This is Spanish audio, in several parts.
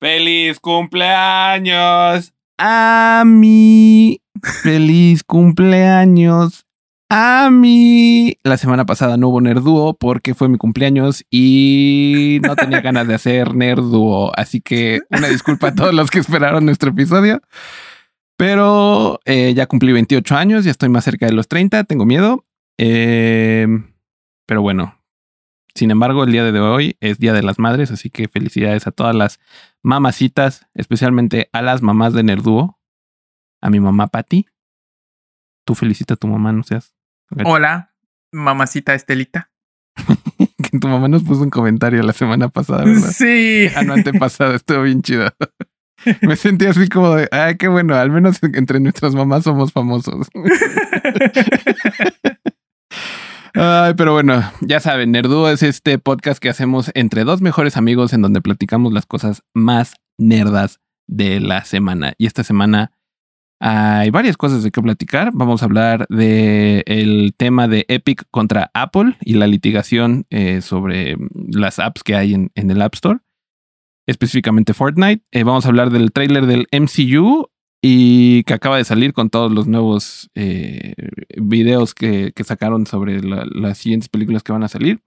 ¡Feliz cumpleaños a mí! ¡Feliz cumpleaños a mí! La semana pasada no hubo Nerduo porque fue mi cumpleaños y no tenía ganas de hacer Nerduo. Así que una disculpa a todos los que esperaron nuestro episodio. Pero eh, ya cumplí 28 años, ya estoy más cerca de los 30, tengo miedo. Eh, pero bueno, sin embargo, el día de hoy es Día de las Madres, así que felicidades a todas las mamacitas, especialmente a las mamás de Nerduo, a mi mamá Patti. Tú felicita a tu mamá, no seas. Hola, mamacita Estelita. que tu mamá nos puso un comentario la semana pasada, ¿verdad? Sí. Ah, no, antepasada, estuvo bien chido. Me sentí así como de, ay, qué bueno, al menos entre nuestras mamás somos famosos. Ay, pero bueno, ya saben, Nerduo es este podcast que hacemos entre dos mejores amigos en donde platicamos las cosas más nerdas de la semana. Y esta semana hay varias cosas de qué platicar. Vamos a hablar del el tema de Epic contra Apple y la litigación eh, sobre las apps que hay en, en, el App Store, específicamente Fortnite. Eh, vamos a hablar del trailer del MCU y que acaba de salir con todos los nuevos eh, videos que, que, sacaron sobre la, las siguientes películas que van a salir.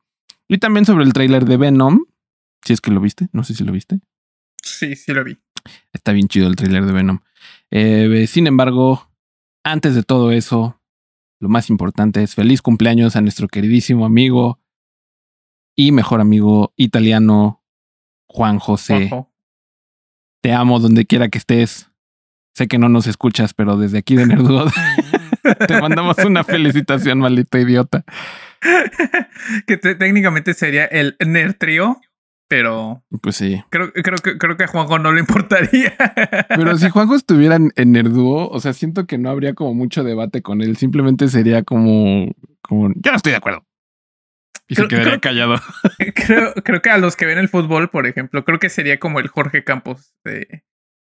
Y también sobre el tráiler de Venom, si es que lo viste, no sé si lo viste. Sí, sí lo vi. Está bien chido el tráiler de Venom. Eh, sin embargo, antes de todo eso, lo más importante es feliz cumpleaños a nuestro queridísimo amigo y mejor amigo italiano, Juan José. Ojo. Te amo donde quiera que estés. Sé que no nos escuchas, pero desde aquí de Nerdudo te mandamos una felicitación, maldito idiota. que técnicamente sería el Nerd Trio, pero. Pues sí. Creo, creo, que, creo que a Juanjo no le importaría. pero si Juanjo estuviera en, en Nerduo, o sea, siento que no habría como mucho debate con él. Simplemente sería como. como yo no estoy de acuerdo. Y creo, se quedaría creo, callado. Creo, creo que a los que ven el fútbol, por ejemplo, creo que sería como el Jorge Campos de,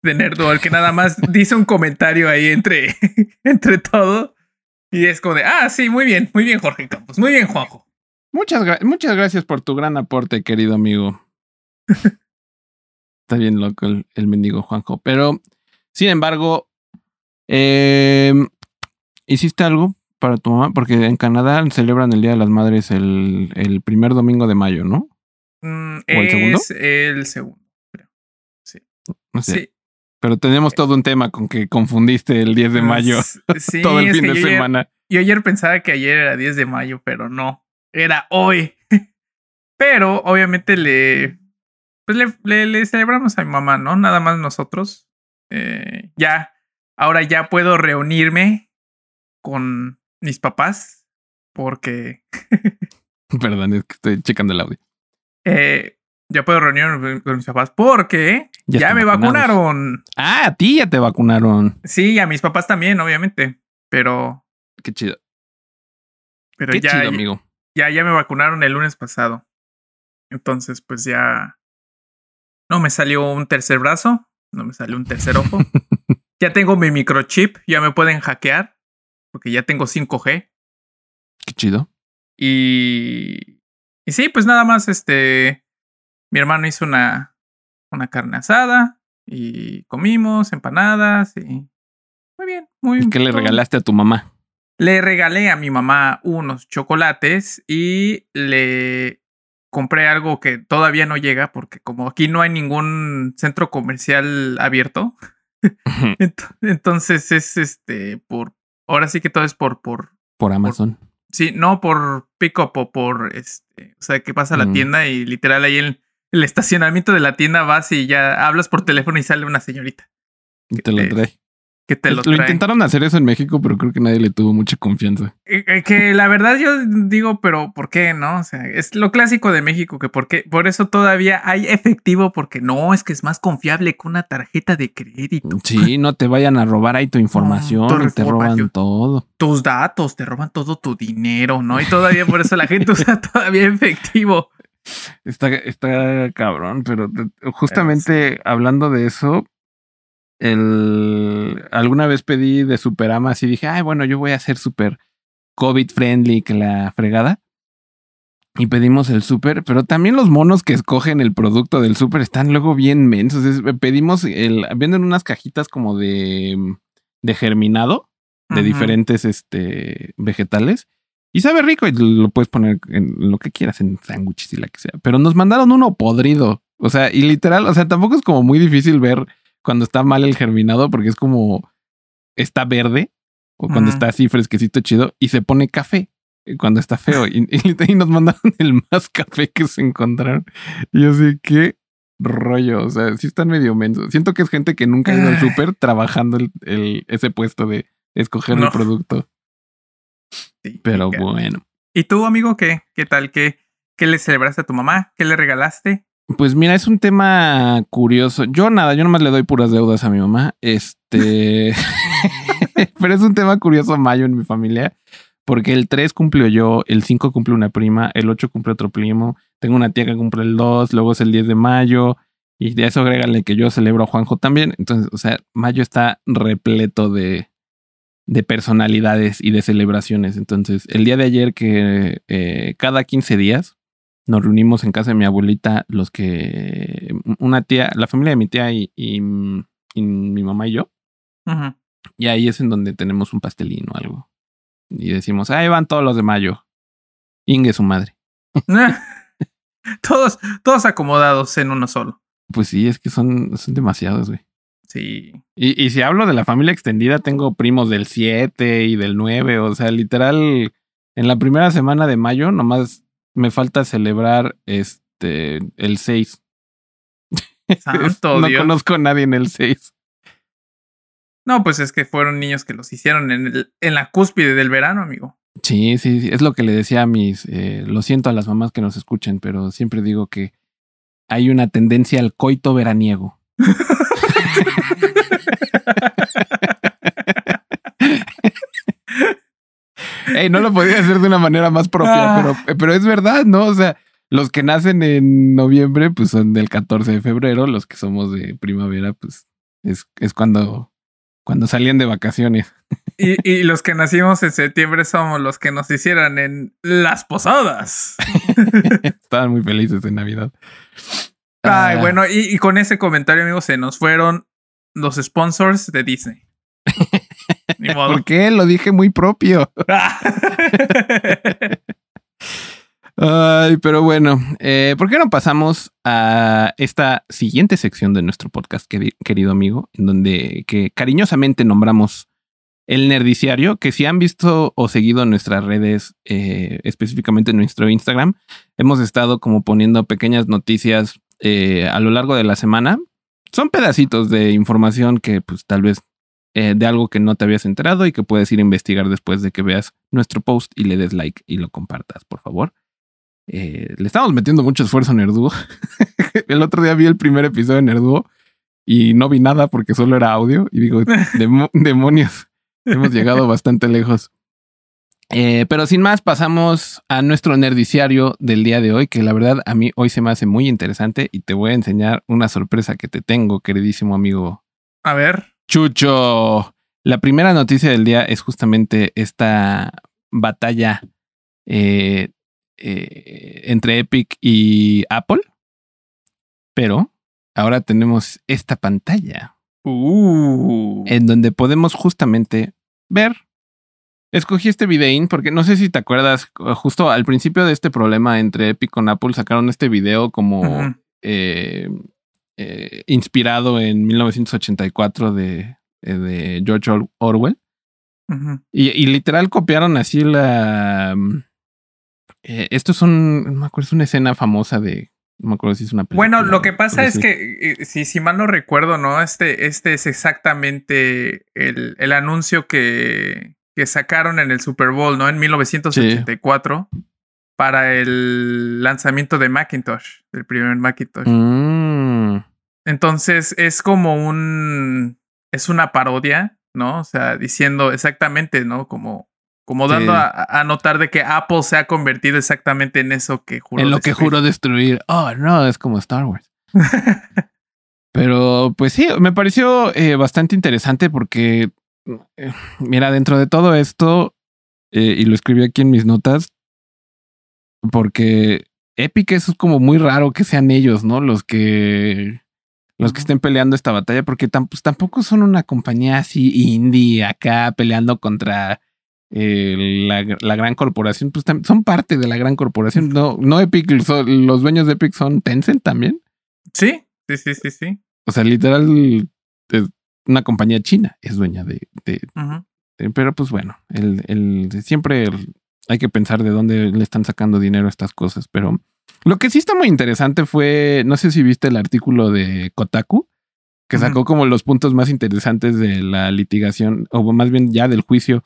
de Nerdo, el que nada más dice un comentario ahí entre, entre todo. Y es como de, ah, sí, muy bien, muy bien, Jorge Campos, muy bien, Juanjo. Muchas, gra muchas gracias por tu gran aporte, querido amigo. Está bien loco el, el, mendigo Juanjo. Pero, sin embargo, eh, ¿hiciste algo para tu mamá? Porque en Canadá celebran el Día de las Madres el, el primer domingo de mayo, ¿no? Mm, ¿O el segundo? Es el segundo, creo. Sí. No sé. Sí. Pero tenemos todo un tema con que confundiste el 10 de mayo sí, todo el fin de semana. Ayer, yo ayer pensaba que ayer era 10 de mayo, pero no. Era hoy. pero obviamente le. Pues le, le, le, celebramos a mi mamá, ¿no? Nada más nosotros. Eh, ya. Ahora ya puedo reunirme con mis papás. Porque. Perdón, es que estoy checando el audio. Eh, ya puedo reunirme con mis papás porque ya, ya me vacunados. vacunaron. Ah, a ti ya te vacunaron. Sí, a mis papás también, obviamente. Pero. Qué chido. Pero Qué ya, chido, amigo. Ya, ya me vacunaron el lunes pasado. Entonces, pues ya. No me salió un tercer brazo. No me salió un tercer ojo. ya tengo mi microchip. Ya me pueden hackear. Porque ya tengo 5G. Qué chido. Y. Y sí, pues nada más, este. Mi hermano hizo una, una carne asada y comimos empanadas y muy bien, muy bien. ¿Qué le regalaste a tu mamá? Le regalé a mi mamá unos chocolates y le compré algo que todavía no llega porque como aquí no hay ningún centro comercial abierto, entonces es este por ahora sí que todo es por por por Amazon. Por, sí, no por pick up o por este, o sea, que pasa a la mm. tienda y literal ahí el el estacionamiento de la tienda vas y ya hablas por teléfono y sale una señorita. Y te lo trae. Que te lo, lo intentaron hacer eso en México, pero creo que nadie le tuvo mucha confianza. Que la verdad yo digo, pero ¿por qué no? O sea, es lo clásico de México, que por qué, por eso todavía hay efectivo, porque no, es que es más confiable que una tarjeta de crédito. Sí, no te vayan a robar ahí tu información, no, te roban todo. Tus datos, te roban todo tu dinero, ¿no? Y todavía por eso la gente usa todavía efectivo. Está, está cabrón, pero justamente hablando de eso, el, alguna vez pedí de Superamas y dije, ay, bueno, yo voy a ser super COVID friendly que la fregada. y pedimos el súper, pero también los monos que escogen el producto del súper están luego bien mensos. Es- pedimos el, venden unas cajitas como de, de germinado de diferentes este, vegetales. Y sabe rico y lo puedes poner en lo que quieras, en sándwiches y la que sea. Pero nos mandaron uno podrido. O sea, y literal, o sea, tampoco es como muy difícil ver cuando está mal el germinado porque es como está verde o cuando está así fresquecito chido y se pone café cuando está feo. Y, y- y nos mandaron el más café que se encontraron. Y yo sé qué rollo. O sea, sí están medio mensos. Siento que es gente que nunca ha ido al Ay. súper trabajando el, el- ese puesto de escoger el producto. Sí, Pero bueno. ¿Y tú, amigo, qué? ¿Qué tal? ¿Qué, qué le celebraste a tu mamá? ¿Qué le regalaste? Pues mira, es un tema curioso. Yo nada, yo nomás le doy puras deudas a mi mamá. Este. Pero es un tema curioso mayo en mi familia. Porque el 3 cumplió yo, el 5 cumple una prima, el 8 cumple otro primo. Tengo una tía que cumple el 2, luego es el 10 de mayo. Y de eso agrégale que yo celebro a Juanjo también. Entonces, o sea, mayo está repleto de, de personalidades y de celebraciones. Entonces, el día de ayer que eh, cada 15 días nos reunimos en casa de mi abuelita, los que una tía, la familia de mi tía y, y, y mi mamá y yo, y ahí es en donde tenemos un pastelín o algo. Y decimos, ahí van todos los de mayo. Inge su madre. todos, todos acomodados en uno solo. Pues sí, es que son, son demasiados, güey. Sí. Y, y si hablo de la familia extendida, tengo primos del 7 y del 9. O sea, literal, en la primera semana de mayo, nomás me falta celebrar este el 6. Santo no Dios. conozco a nadie en el 6. No, pues es que fueron niños que los hicieron en, el- en la cúspide del verano, amigo. Sí, sí, sí, es lo que le decía a mis, eh, lo siento a las mamás que nos escuchen, pero siempre digo que hay una tendencia al coito veraniego. Ey, no lo podía hacer de una manera más propia, Ah. pero, pero es verdad, ¿no? O sea, los que nacen en noviembre, pues son del 14 de febrero, los que somos de primavera, pues es, es cuando, cuando salían de vacaciones. Y, y los que nacimos en septiembre somos los que nos hicieron en las posadas. Estaban muy felices en Navidad. Ay, Ah, bueno, y, y con ese comentario, amigos, se nos fueron los sponsors de Disney. Ni modo. ¿Por qué? Lo dije muy propio. Ay, pero bueno, eh, ¿por qué no pasamos a esta siguiente sección de nuestro podcast, queri- querido amigo, en donde que cariñosamente nombramos el Nerdiciario, que si han visto o seguido nuestras redes, eh, específicamente en nuestro Instagram, hemos estado como poniendo pequeñas noticias eh, a lo largo de la semana. Son pedacitos de información que pues tal vez eh, de algo que no te habías enterado y que puedes ir a investigar después de que veas nuestro post y le des like y lo compartas, por favor. Eh, le estamos metiendo mucho esfuerzo a Nerduo. el otro día vi el primer episodio de Nerduo y no vi nada porque solo era audio y digo, "Demo- demonios, hemos llegado bastante lejos. Eh, pero sin más, pasamos a nuestro nerdiciario del día de hoy, que la verdad a mí hoy se me hace muy interesante y te voy a enseñar una sorpresa que te tengo, queridísimo amigo A ver. Chucho. La primera noticia del día es justamente esta batalla eh, eh, entre Epic y Apple. Pero ahora tenemos esta pantalla Uh. en donde podemos justamente ver. Escogí este videín porque no sé si te acuerdas, justo al principio de este problema entre Epic con Apple sacaron este video como eh, eh, inspirado en 1984 de, eh, de George Or- Orwell. Y, y literal copiaron así la... mm, eh, esto es un... No me acuerdo, es una escena famosa de... No me acuerdo si es una película. Bueno, lo que pasa es que, eh, si, si mal no recuerdo, ¿no? Este, este es exactamente el, el anuncio que, que sacaron en el Super Bowl, ¿no? En 1984 para el lanzamiento de Macintosh, del primer Macintosh. Mm, Entonces es como un. Es una parodia, ¿no? O sea, diciendo exactamente, ¿no? Como, como dando Sí. a, a notar de que Apple se ha convertido exactamente en eso que juró. en lo que juro destruir. Oh, no, es como Star Wars. Pero pues sí, me pareció eh, bastante interesante porque, mira, dentro de todo esto, eh, y lo escribí aquí en mis notas, porque Epic es como muy raro que sean ellos, ¿no? Los que los que estén peleando esta batalla, porque pues, tampoco son una compañía así indie acá peleando contra eh, la, gran corporación, pues son parte de la gran corporación. No, no Epic, los dueños de Epic son Tencent también. Sí, sí, sí, sí, sí. O sea, literal, una compañía china es dueña de. pero pues bueno, el, el, siempre hay que pensar de dónde le están sacando dinero a estas cosas. Pero lo que sí está muy interesante fue, no sé si viste el artículo de Kotaku, que sacó como los puntos más interesantes de la litigación, o más bien ya del juicio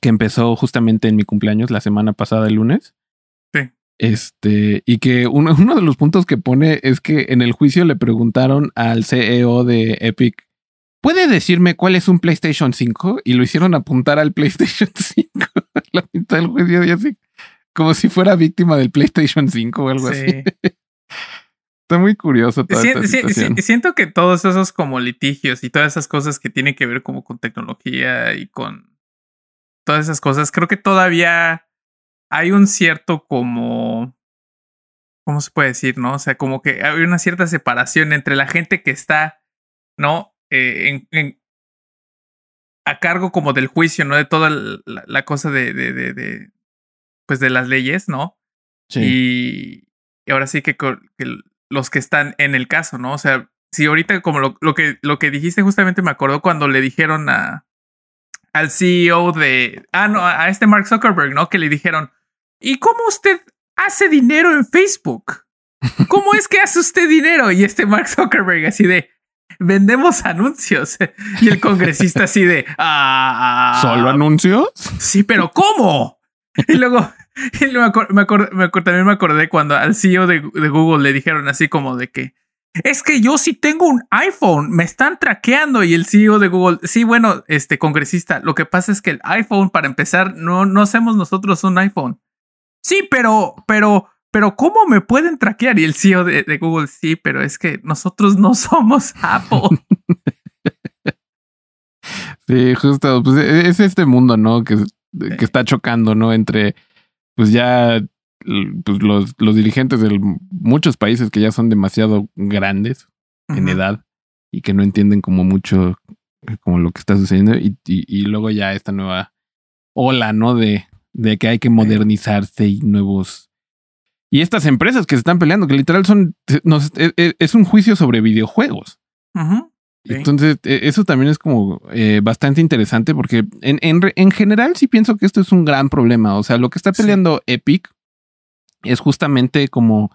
que empezó justamente en mi cumpleaños la semana pasada, el lunes. Sí. Este, y que uno, uno de los puntos que pone es que en el juicio le preguntaron al CEO de Epic ¿puede decirme cuál es un PlayStation 5? Y lo hicieron apuntar al PlayStation 5 la mitad del juicio así, como si fuera víctima del PlayStation 5 o algo así. Está muy curioso siento que todos esos como litigios y todas esas cosas que tienen que ver como con tecnología y con todas esas cosas, creo que todavía hay un cierto como ¿cómo se puede decir, no? O sea, como que hay una cierta separación entre la gente que está, ¿no? Eh, en, a cargo como del juicio, ¿no? De toda la, cosa de, de, de, pues de las leyes, ¿no? Sí. Y, ahora sí que, los que están en el caso, ¿no? O sea, si ahorita como lo, lo, que, lo que dijiste justamente me acordó cuando le dijeron a al CEO de, ah, no, a este Mark Zuckerberg, ¿no? Que le dijeron, ¿y cómo usted hace dinero en Facebook? ¿Cómo es que hace usted dinero? Y este Mark Zuckerberg así de, vendemos anuncios. Y el congresista así de, ah, ¿solo anuncios? Sí, pero ¿cómo? Y luego, me, también me acordé cuando al CEO de, Google le dijeron así como de que, es que yo sí tengo un iPhone, me están traqueando y el CEO de Google, sí, bueno, este congresista, lo que pasa es que el iPhone, para empezar, no, no hacemos nosotros un iPhone. Sí, pero, pero, pero ¿cómo me pueden traquear? Y el CEO de, Google, sí, pero es que nosotros no somos Apple. sí, justo, pues e, es este mundo, ¿no? Que, que está chocando, ¿no? Entre, pues ya pues los, los dirigentes de muchos países que ya son demasiado grandes en edad y que no entienden como mucho eh, como lo que está sucediendo y, y, luego ya esta nueva ola, ¿no? De, de que hay que modernizarse y nuevos y estas empresas que se están peleando, que literal son, e, e, es, un juicio sobre videojuegos. Entonces, e, eso también es como eh, bastante interesante porque en, en, general sí pienso que esto es un gran problema. O sea, lo que está peleando Epic es justamente como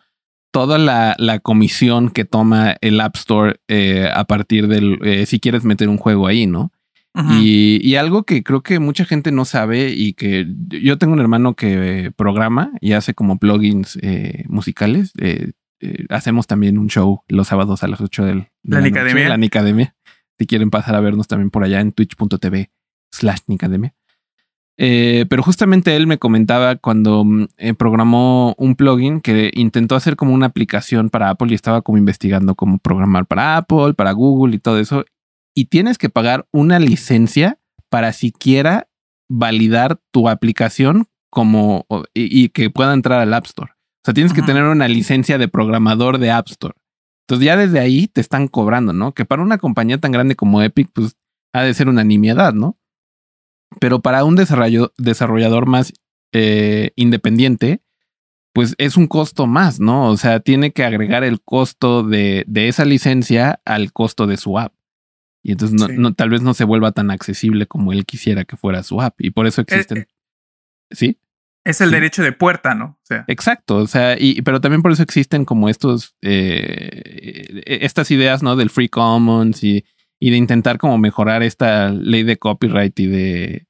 toda la, la, comisión que toma el App Store eh, a partir del, eh, si quieres meter un juego ahí, ¿no? Y, algo que creo que mucha gente no sabe y que yo tengo un hermano que programa y hace como plugins eh, musicales. Eh, eh, hacemos también un show los sábados a las 8 del, de la, Nicademia. La Nicademia. Si quieren pasar a vernos también por allá en twitch.tv slash Nicademia. pero justamente él me comentaba cuando mm, programó un plugin que intentó hacer como una aplicación para Apple y estaba como investigando cómo programar para Apple, para Google y todo eso y tienes que pagar una licencia para siquiera validar tu aplicación como y, que pueda entrar al App Store. O sea, tienes que tener una licencia de programador de App Store. Entonces ya desde ahí te están cobrando, ¿no? Que para una compañía tan grande como Epic, pues ha de ser una nimiedad, ¿no? Pero para un desarrollador más eh, independiente, pues es un costo más, ¿no? O sea, tiene que agregar el costo de, de esa licencia al costo de su app. Y entonces no, tal vez no se vuelva tan accesible como él quisiera que fuera su app. Y por eso eh, existen. Eh, ¿Sí? Es el derecho de puerta, ¿no? O sea. Exacto. O sea, y, pero también por eso existen como estos, eh, estas ideas, ¿no? Del free commons y, y, de intentar como mejorar esta ley de copyright y de,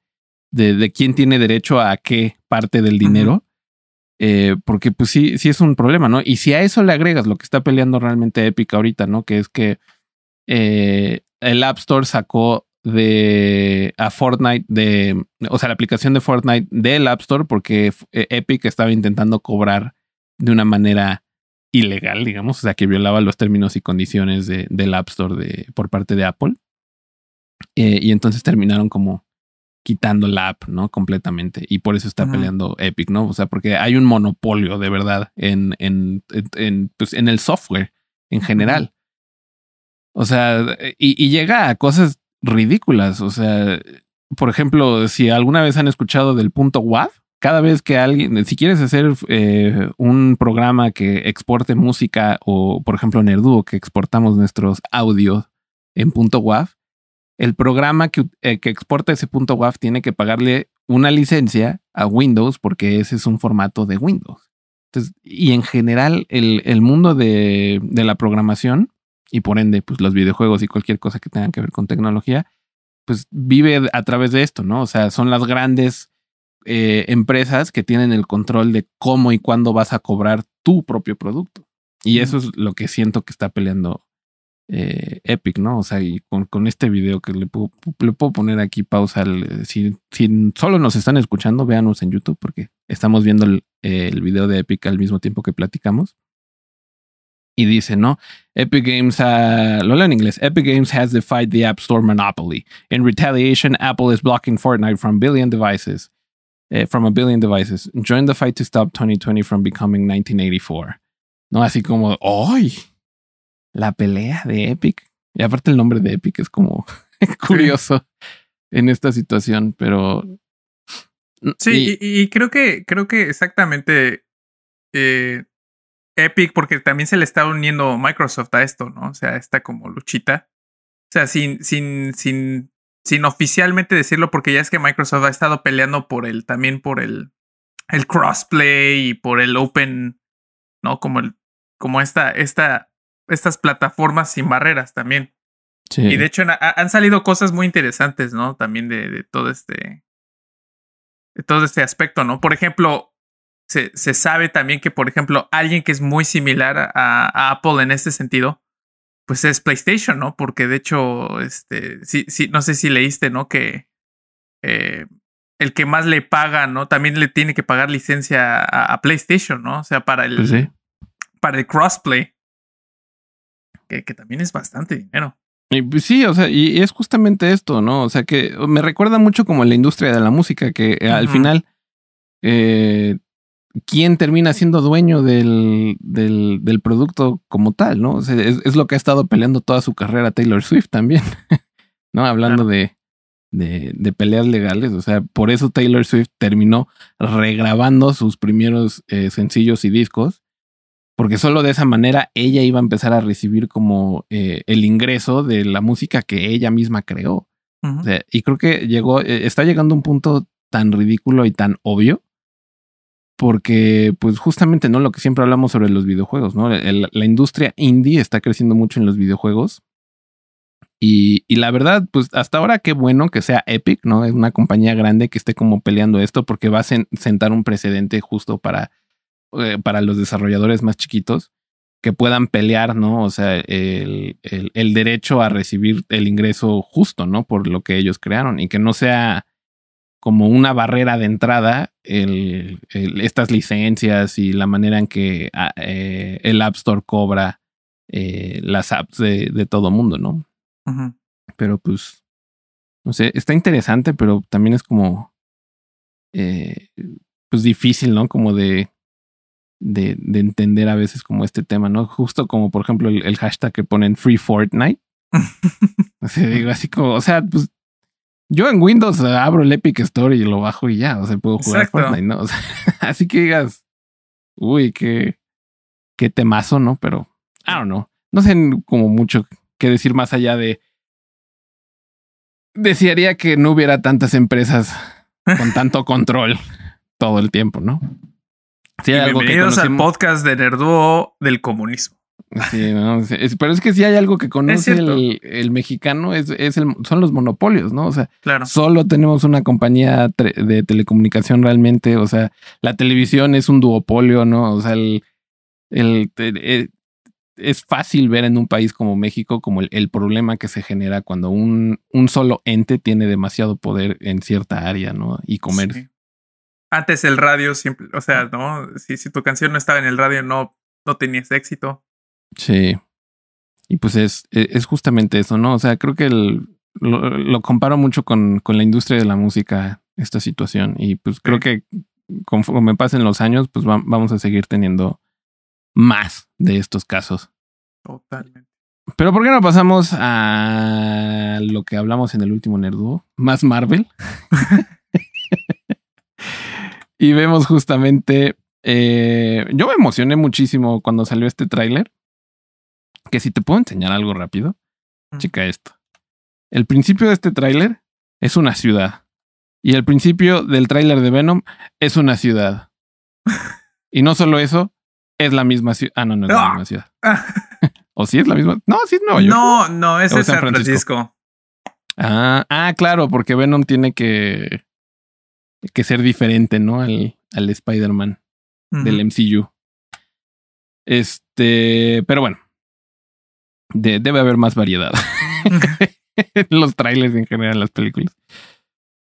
de, de quién tiene derecho a qué parte del dinero. porque pues sí, sí es un problema, ¿no? Y si a eso le agregas lo que está peleando realmente Epic ahorita, ¿no? Que es que eh, el App Store sacó de a Fortnite de, o sea, la aplicación de Fortnite del App Store porque eh, Epic estaba intentando cobrar de una manera ilegal, digamos, o sea, que violaba los términos y condiciones de, del App Store de, por parte de Apple. Eh, y entonces terminaron como quitando la app, ¿no? Completamente. Y por eso está peleando Epic, ¿no? O sea, porque hay un monopolio de verdad en, en, en, pues, en el software en general. O sea, y, y, llega a cosas ridículas. O sea, por ejemplo, si alguna vez han escuchado del punto WAV, cada vez que alguien, si quieres hacer eh, un programa que exporte música o, por ejemplo, Nerduo, que exportamos nuestros audios en punto WAV, el programa que, eh, que, exporta ese punto WAV tiene que pagarle una licencia a Windows porque ese es un formato de Windows. Entonces, y en general, el, el mundo de, de, la programación y por ende, pues los videojuegos y cualquier cosa que tenga que ver con tecnología, pues vive a través de esto, ¿no? O sea, son las grandes eh, empresas que tienen el control de cómo y cuándo vas a cobrar tu propio producto. Y eso es lo que siento que está peleando eh, Epic, ¿no? O sea, y con, con este video que le puedo, le puedo poner aquí pausa. si, si, solo nos están escuchando, véanos en YouTube porque estamos viendo el, el, video de Epic al mismo tiempo que platicamos. Y dice, ¿no? Epic Games, uh, lo leo en inglés. Epic Games has defied the App Store monopoly. In retaliation, Apple is blocking Fortnite from billion devices. Eh, from a billion devices. Join the fight to stop 2020 from becoming 1984. No, así como, ¡ay! La pelea de Epic. Y aparte el nombre de Epic es como curioso en esta situación, pero... Sí, y, creo que, creo que exactamente eh, Epic, porque también se le está uniendo Microsoft a esto, ¿no? O sea, está como luchita. O sea, sin, sin, sin sin oficialmente decirlo, porque ya es que Microsoft ha estado peleando por el, también por el, el crossplay y por el open, ¿no? Como el, como esta, esta, estas plataformas sin barreras también. Sí. Y de hecho han salido cosas muy interesantes, ¿no? También de, de, todo este, de todo este aspecto, ¿no? Por ejemplo, se, se sabe también que, por ejemplo, alguien que es muy similar a, a Apple en este sentido, pues es PlayStation, ¿no? Porque de hecho, este, sí, sí, no sé si leíste, ¿no? Que eh, el que más le paga, ¿no? También le tiene que pagar licencia a, PlayStation, ¿no? O sea, para el, pues para el crossplay. Que, que, también es bastante dinero. Y pues sí, o sea, y es justamente esto, ¿no? O sea, que me recuerda mucho como la industria de la música, que al final eh, quién termina siendo dueño del, del, del producto como tal, ¿no? O sea, es, es, lo que ha estado peleando toda su carrera Taylor Swift también, ¿no? Hablando de, de, de, peleas legales, o sea, por eso Taylor Swift terminó regrabando sus primeros eh, sencillos y discos, porque solo de esa manera ella iba a empezar a recibir como eh, el ingreso de la música que ella misma creó. o sea, y creo que llegó, eh, está llegando un punto tan ridículo y tan obvio porque pues justamente no lo que siempre hablamos sobre los videojuegos, ¿no? la industria indie está creciendo mucho en los videojuegos. Y, y, la verdad, pues hasta ahora qué bueno que sea Epic, ¿no? Es una compañía grande que esté como peleando esto porque va a sentar un precedente justo para, eh, para los desarrolladores más chiquitos que puedan pelear, ¿no? O sea, el, el, el, derecho a recibir el ingreso justo, ¿no? Por lo que ellos crearon y que no sea como una barrera de entrada el, estas licencias y la manera en que ah, eh, el App Store cobra eh, las apps de, de todo mundo, ¿no? Pero pues, no sé, está interesante, pero también es como, eh, pues difícil, ¿no? Como de, de, de, entender a veces como este tema, ¿no? Justo como, por ejemplo, el, el hashtag que ponen Free Fortnite. o sea, digo así como, o sea, pues yo en Windows abro el Epic Store y lo bajo y ya, o sea, puedo jugar Fortnite, ¿no? O sea, así que digas, uy, qué, qué temazo, ¿no? Pero, I don't know. No sé como mucho qué decir más allá de. Desearía que no hubiera tantas empresas con tanto control todo el tiempo, ¿no? Bienvenidos al podcast de Nerduo del comunismo. Sí, no, pero es que si hay algo que conoce el, mexicano es, es el, son los monopolios, ¿no? O sea, solo tenemos una compañía de telecomunicación realmente, o sea, la televisión es un duopolio, ¿no? O sea, el, el, eh, es fácil ver en un país como México como el, problema que se genera cuando un, un, solo ente tiene demasiado poder en cierta área, ¿no? Y comercio. Antes el radio siempre, o sea, ¿no? Si, si tu canción no estaba en el radio, no, no tenías éxito. Sí. Y pues es, e, es justamente eso, ¿no? O sea, creo que el, lo, comparo mucho con, con, la industria de la música, esta situación. Y pues creo que conforme pasen los años, pues vamos a seguir teniendo más de estos casos. Totalmente. Pero ¿por qué no pasamos a lo que hablamos en el último Nerduo? Más Marvel. y vemos justamente... Eh, yo me emocioné muchísimo cuando salió este tráiler. Que si te puedo enseñar algo rápido. Chica esto. El principio de este tráiler es una ciudad. Y el principio del tráiler de Venom es una ciudad. y no solo eso, es la misma ciudad. Ah, no, no es la misma ciudad. ¿O sí es la misma? No, sí es Nueva York. No, no, es San Francisco. Ah, ah, claro, porque Venom tiene que, que ser diferente, ¿no? Al, al Spider-Man del MCU. Este, pero bueno, debe haber más variedad en los trailers en general en las películas.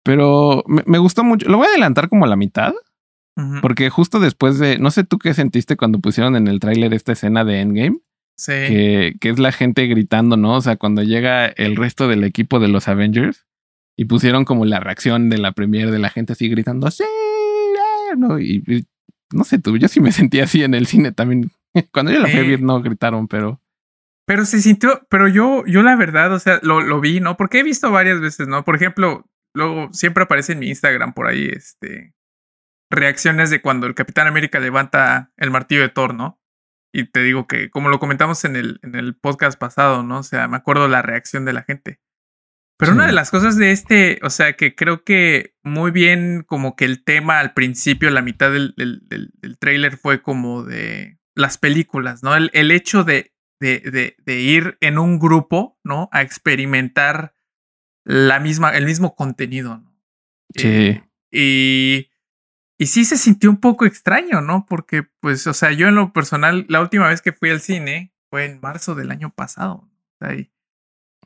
Pero me, gustó mucho. Lo voy a adelantar como a la mitad. Porque justo después de, no sé tú qué sentiste cuando pusieron en el tráiler esta escena de Endgame. Sí. Que, que, es la gente gritando, ¿no? O sea, cuando llega el resto del equipo de los Avengers y pusieron como la reacción de la premier de la gente así gritando, sí, no, y, no sé tú, yo sí me sentí así en el cine también. Cuando yo la fui a ver no gritaron, pero... Pero se sintió, pero yo, yo la verdad, o sea, lo, lo vi, ¿no? Porque he visto varias veces, ¿no? Por ejemplo, luego siempre aparece en mi Instagram por ahí, este, reacciones de cuando el Capitán América levanta el martillo de Thor, ¿no? Y te digo que, como lo comentamos en el, en el podcast pasado, ¿no? O sea, me acuerdo la reacción de la gente. Pero una de las cosas de este, o sea, que creo que muy bien como que el tema al principio, la mitad del, del, del, trailer fue como de las películas, ¿no? El, el hecho de de, de, ir en un grupo, ¿no? A experimentar la misma, el mismo contenido, ¿no? Sí. Eh, y, y sí se sintió un poco extraño, ¿no? Porque, pues, o sea, yo en lo personal, la última vez que fui al cine fue en marzo del año pasado.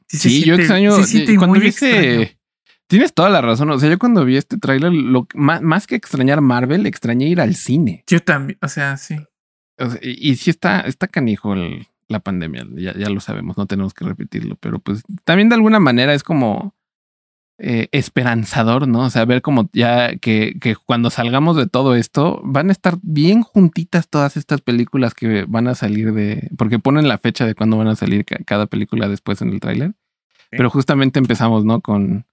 sí, yo extraño. cuando viste, tienes toda la razón. O sea, yo cuando vi este tráiler, más, más que extrañar Marvel, extrañé ir al cine. Yo también, o sea, sí. y, y, sí está, está canijo el, la pandemia, ya, ya lo sabemos, no tenemos que repetirlo, pero pues también de alguna manera es como eh, esperanzador, ¿no? O sea, ver como ya que, que cuando salgamos de todo esto, van a estar bien juntitas todas estas películas que van a salir de, porque ponen la fecha de cuándo van a salir cada película después en el tráiler. Pero justamente empezamos, ¿no? Con,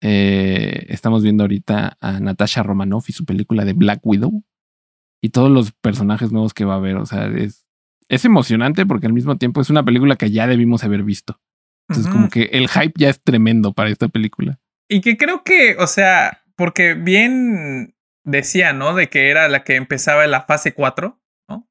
eh, estamos viendo ahorita a Natasha Romanoff y su película de Black Widow y todos los personajes nuevos que va a haber. O sea, es, es emocionante porque al mismo tiempo es una película que ya debimos haber visto. Entonces, como que el hype ya es tremendo para esta película. Y que creo que, o sea, porque bien decía, ¿no? De que era la que empezaba en la fase 4, ¿no?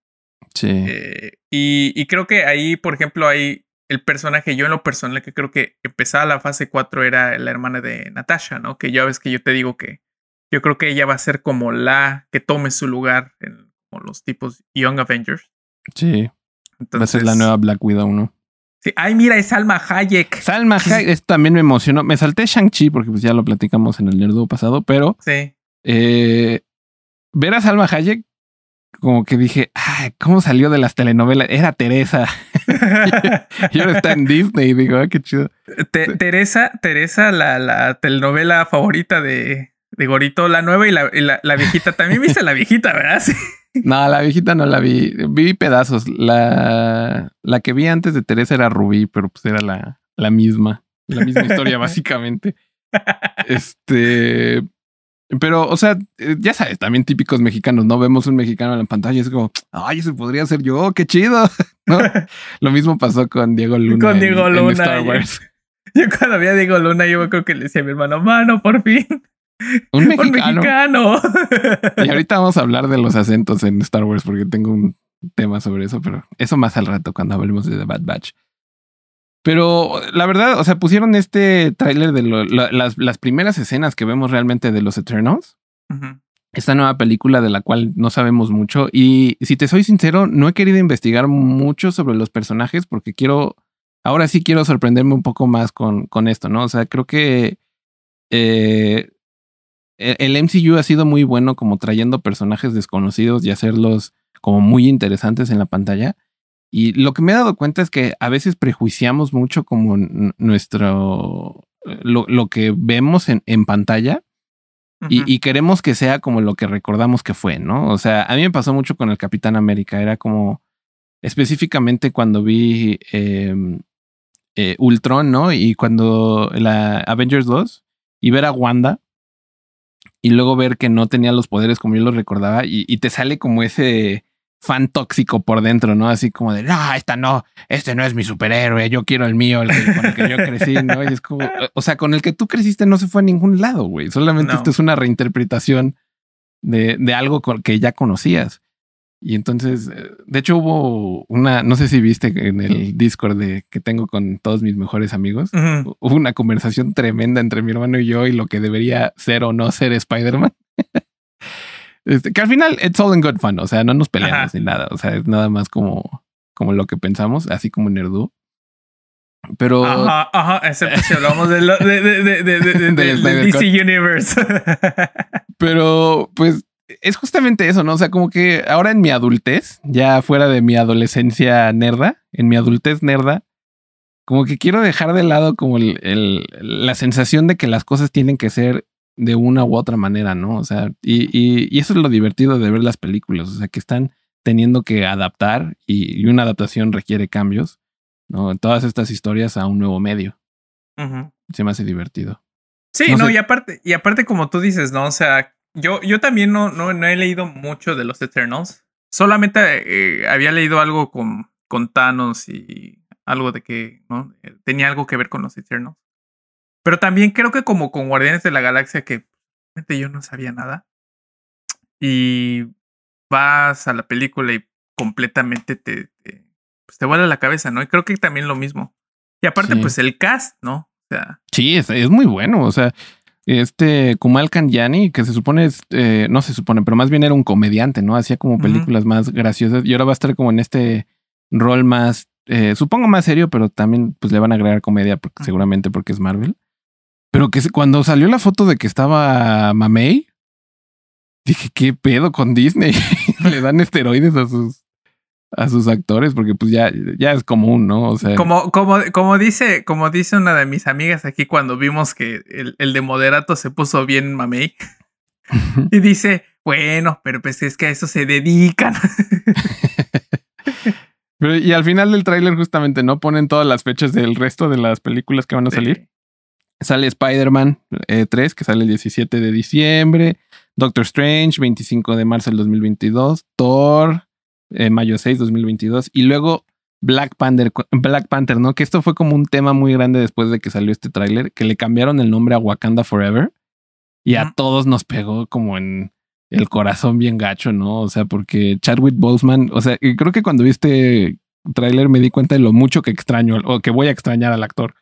Sí. Eh, y, y, creo que ahí, por ejemplo, hay el personaje, yo en lo personal, que creo que empezaba la fase 4 era la hermana de Natasha, ¿no? Que ya ves que yo te digo que yo creo que ella va a ser como la que tome su lugar en como los tipos Young Avengers. Sí. Entonces, Va a ser la nueva Black Widow, ¿no? Sí. Ay, mira, es Salma Hayek. Salma Hayek, esto también me emocionó. Me salté Shang-Chi porque pues ya lo platicamos en el nerdo pasado, pero sí. Eh, ver a Salma Hayek, como que dije, ay, ¿cómo salió de las telenovelas? Era Teresa. y ahora está en Disney. Y digo, qué chido. Teresa, Teresa, la, la telenovela favorita de, de Gorito, la nueva y la, la, la viejita. También viste la viejita, ¿verdad? Sí. No, la viejita no la vi. Vi pedazos. La, la que vi antes de Teresa era Rubí, pero pues era la, la misma. La misma historia, básicamente. Este. Pero, o sea, eh, ya sabes, también típicos mexicanos, ¿no? Vemos un mexicano en la pantalla y es como, ay, ese podría ser yo, qué chido. ¿No? Lo mismo pasó con Diego Luna. Con Diego Luna. Star Wars. Yo, cuando vi a Diego Luna, yo creo que le decía a mi hermano, mano, por fin. Un mexicano. Y ahorita vamos a hablar de los acentos en Star Wars porque tengo un tema sobre eso, pero eso más al rato cuando hablemos de The Bad Batch. Pero la verdad, o sea, pusieron este tráiler de las, las, primeras escenas que vemos realmente de los Eternals. Esta nueva película de la cual no sabemos mucho. Y si te soy sincero, no he querido investigar mucho sobre los personajes porque quiero, ahora sí quiero sorprenderme un poco más con, con esto, ¿no? O sea, creo que eh, el MCU ha sido muy bueno como trayendo personajes desconocidos y hacerlos como muy interesantes en la pantalla. Y lo que me he dado cuenta es que a veces prejuiciamos mucho como nuestro, lo, lo que vemos en, en pantalla y, y, queremos que sea como lo que recordamos que fue, ¿no? O sea, a mí me pasó mucho con el Capitán América, era como específicamente cuando vi em, eh, Ultron, ¿no? Y cuando la Avengers 2 y ver a Wanda y luego ver que no tenía los poderes como yo los recordaba y, y te sale como ese fan tóxico por dentro, ¿no? Así como de, no, esta no, este no es mi superhéroe, yo quiero el mío, el con el que yo crecí, ¿no? Y es como, o sea, con el que tú creciste no se fue a ningún lado, güey. Solamente esto es una reinterpretación de, de algo que ya conocías. Y entonces, eh, de hecho hubo una, no sé si viste en el Discord de, que tengo con todos mis mejores amigos, hubo una conversación tremenda entre mi hermano y yo y lo que debería ser o no ser Spider-Man. Este, que al final it's all in good fun, o sea, no nos peleamos ni nada, o sea, es nada más como, como lo que pensamos, así como Nerdu. Pero. Ajá, ajá, excepto si hablamos de, lo, de, de, de, de DC Universe. Pero, pues, es justamente eso, ¿no? O sea, como que ahora en mi adultez, ya fuera de mi adolescencia nerda, en mi adultez nerda, como que quiero dejar de lado como el, el, la sensación de que las cosas tienen que ser de una u otra manera, ¿no? O sea, y, y, y, eso es lo divertido de ver las películas, o sea, que están teniendo que adaptar y, y una adaptación requiere cambios, ¿no? Todas estas historias a un nuevo medio. Uh -huh. Se me hace divertido. Sí, no, no sé. y aparte, y aparte como tú dices, ¿no? O sea, yo, yo también no, no, no he leído mucho de los Eternals. Solamente eh, había leído algo con, con Thanos y algo de que ¿no? tenía algo que ver con los Eternals. Pero también creo que como con Guardianes de la Galaxia, que yo no sabía nada. Y vas a la película y completamente te, te, pues te vuela la cabeza, ¿no? Y creo que también lo mismo. Y aparte, sí. pues el cast, ¿no? O sea. Sí, es, es muy bueno. O sea, este Kumal Kanjani, que se supone, es, eh, no se supone, pero más bien era un comediante, ¿no? Hacía como películas uh -huh. más graciosas y ahora va a estar como en este rol más, eh, supongo más serio, pero también pues le van a agregar comedia porque, uh -huh. seguramente porque es Marvel. Pero que cuando salió la foto de que estaba Mamey, dije, ¿qué pedo con Disney? le dan esteroides a sus a sus actores porque pues ya, ya es común, ¿no? O sea, como, como, como dice, como dice una de mis amigas aquí cuando vimos que el, el de moderato se puso bien mamey y dice, bueno, pero pues es que a eso se dedican. pero, y al final del tráiler justamente no ponen todas las fechas del resto de las películas que van a salir. Sale Spider-Man eh, 3, que sale el 17 de diciembre. Doctor Strange, 25 de marzo del 2022. Thor, eh, mayo 6, 2022. Y luego Black Panther, Black Panther, ¿no? Que esto fue como un tema muy grande después de que salió este tráiler, que le cambiaron el nombre a Wakanda Forever. Y a todos nos pegó como en el corazón bien gacho, ¿no? O sea, porque Chadwick Boseman, o sea, creo que cuando vi este tráiler me di cuenta de lo mucho que extraño o que voy a extrañar al actor.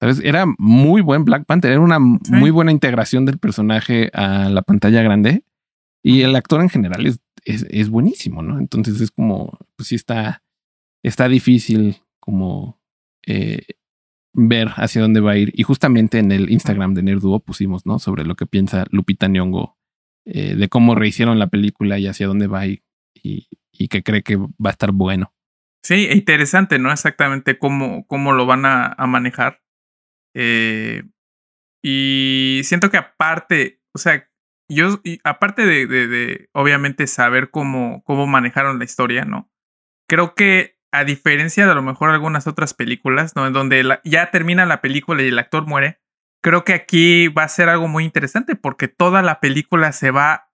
¿Sabes? Era muy buen Black Panther, era una sí. muy buena integración del personaje a la pantalla grande. Y el actor en general es es, es, buenísimo, ¿no? Entonces es como, pues sí está, está difícil como eh, ver hacia dónde va a ir. Y justamente en el Instagram de Nerduo pusimos, ¿no? Sobre lo que piensa Lupita Nyong'o eh, de cómo rehicieron la película y hacia dónde va y, que cree que va a estar bueno. Sí, e interesante, ¿no? Exactamente cómo, cómo lo van a, a manejar. Eh, y siento que aparte, o sea, yo, y aparte de, de, de, obviamente saber cómo, cómo manejaron la historia, ¿no? Creo que a diferencia de a lo mejor algunas otras películas, ¿no? En donde la, ya termina la película y el actor muere, creo que aquí va a ser algo muy interesante porque toda la película se va,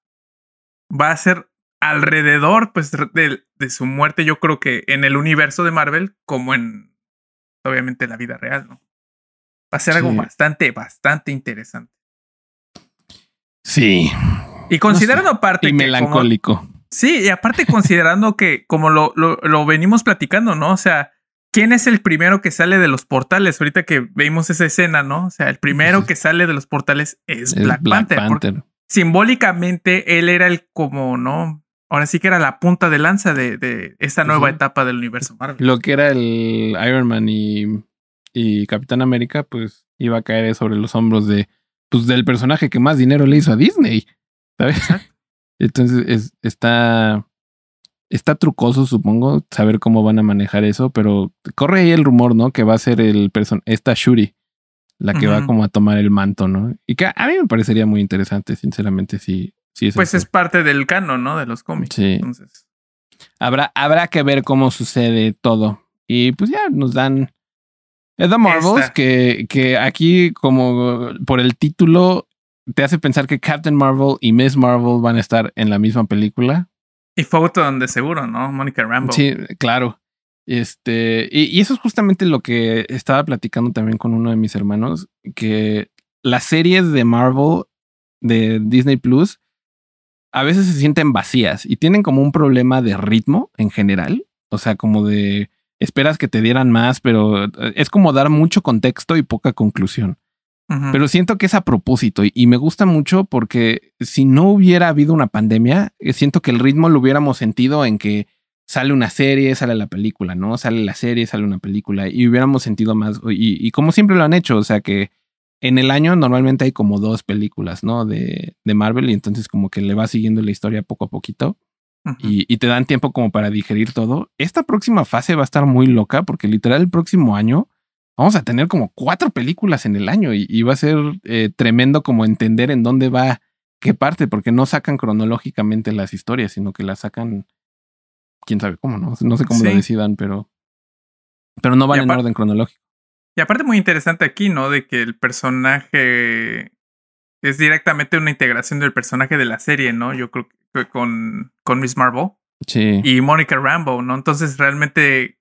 va a ser alrededor, pues, de, de su muerte, yo creo que en el universo de Marvel, como en, obviamente, la vida real, ¿no? Va a ser sí. algo bastante, bastante interesante. Sí. Y considerando no sé. aparte. Y melancólico. Como, sí, y aparte considerando que, como lo, lo, lo, venimos platicando, ¿no? O sea, ¿quién es el primero que sale de los portales? Ahorita que vimos esa escena, ¿no? O sea, el primero que sale de los portales es, es Black, Black, Panther. Panther. Simbólicamente, él era el como, ¿no? Ahora sí que era la punta de lanza de, de esta nueva sí. etapa del universo Marvel. Lo que era el Iron Man y, y Capitán América, pues iba a caer sobre los hombros de pues del personaje que más dinero le hizo a Disney, ¿sabes? Entonces es, está, Está trucoso, supongo, saber cómo van a manejar eso, pero corre ahí el rumor, ¿no? Que va a ser el person esta Shuri, la que va como a tomar el manto, ¿no? Y que a mí me parecería muy interesante, sinceramente, si, si es Pues es parte del canon, ¿no? De los cómics. Sí. Entonces. Habrá, habrá que ver cómo sucede todo. Y pues ya nos dan. Es The Marvels, que, que aquí, como por el título, te hace pensar que Captain Marvel y Miss Marvel van a estar en la misma película. Y Photon, de seguro, ¿no? Mónica Rambo. Sí, claro. Este, y, y, eso es justamente lo que estaba platicando también con uno de mis hermanos, que las series de Marvel de Disney Plus a veces se sienten vacías y tienen como un problema de ritmo en general. O sea, como de esperas que te dieran más, pero eh, es como dar mucho contexto y poca conclusión. Pero siento que es a propósito y, me gusta mucho porque si no hubiera habido una pandemia, eh, siento que el ritmo lo hubiéramos sentido en que sale una serie, sale la película, ¿no? Sale la serie, sale una película y hubiéramos sentido más. Y, y como siempre lo han hecho, o sea que en el año normalmente hay como dos películas, ¿no? De, de Marvel y entonces como que le va siguiendo la historia poco a poquito y, y, te dan tiempo como para digerir todo. Esta próxima fase va a estar muy loca porque literal el próximo año vamos a tener como cuatro películas en el año y, va a ser eh, tremendo como entender en dónde va qué parte, porque no sacan cronológicamente las historias, sino que las sacan, quién sabe cómo, no, no sé cómo lo decidan, pero, pero no van en orden cronológico. Y aparte muy interesante aquí, ¿no? De que el personaje es directamente una integración del personaje de la serie, ¿no? Yo creo que con, con Miss Marvel. Sí. Y Monica Rambo, ¿no? Entonces realmente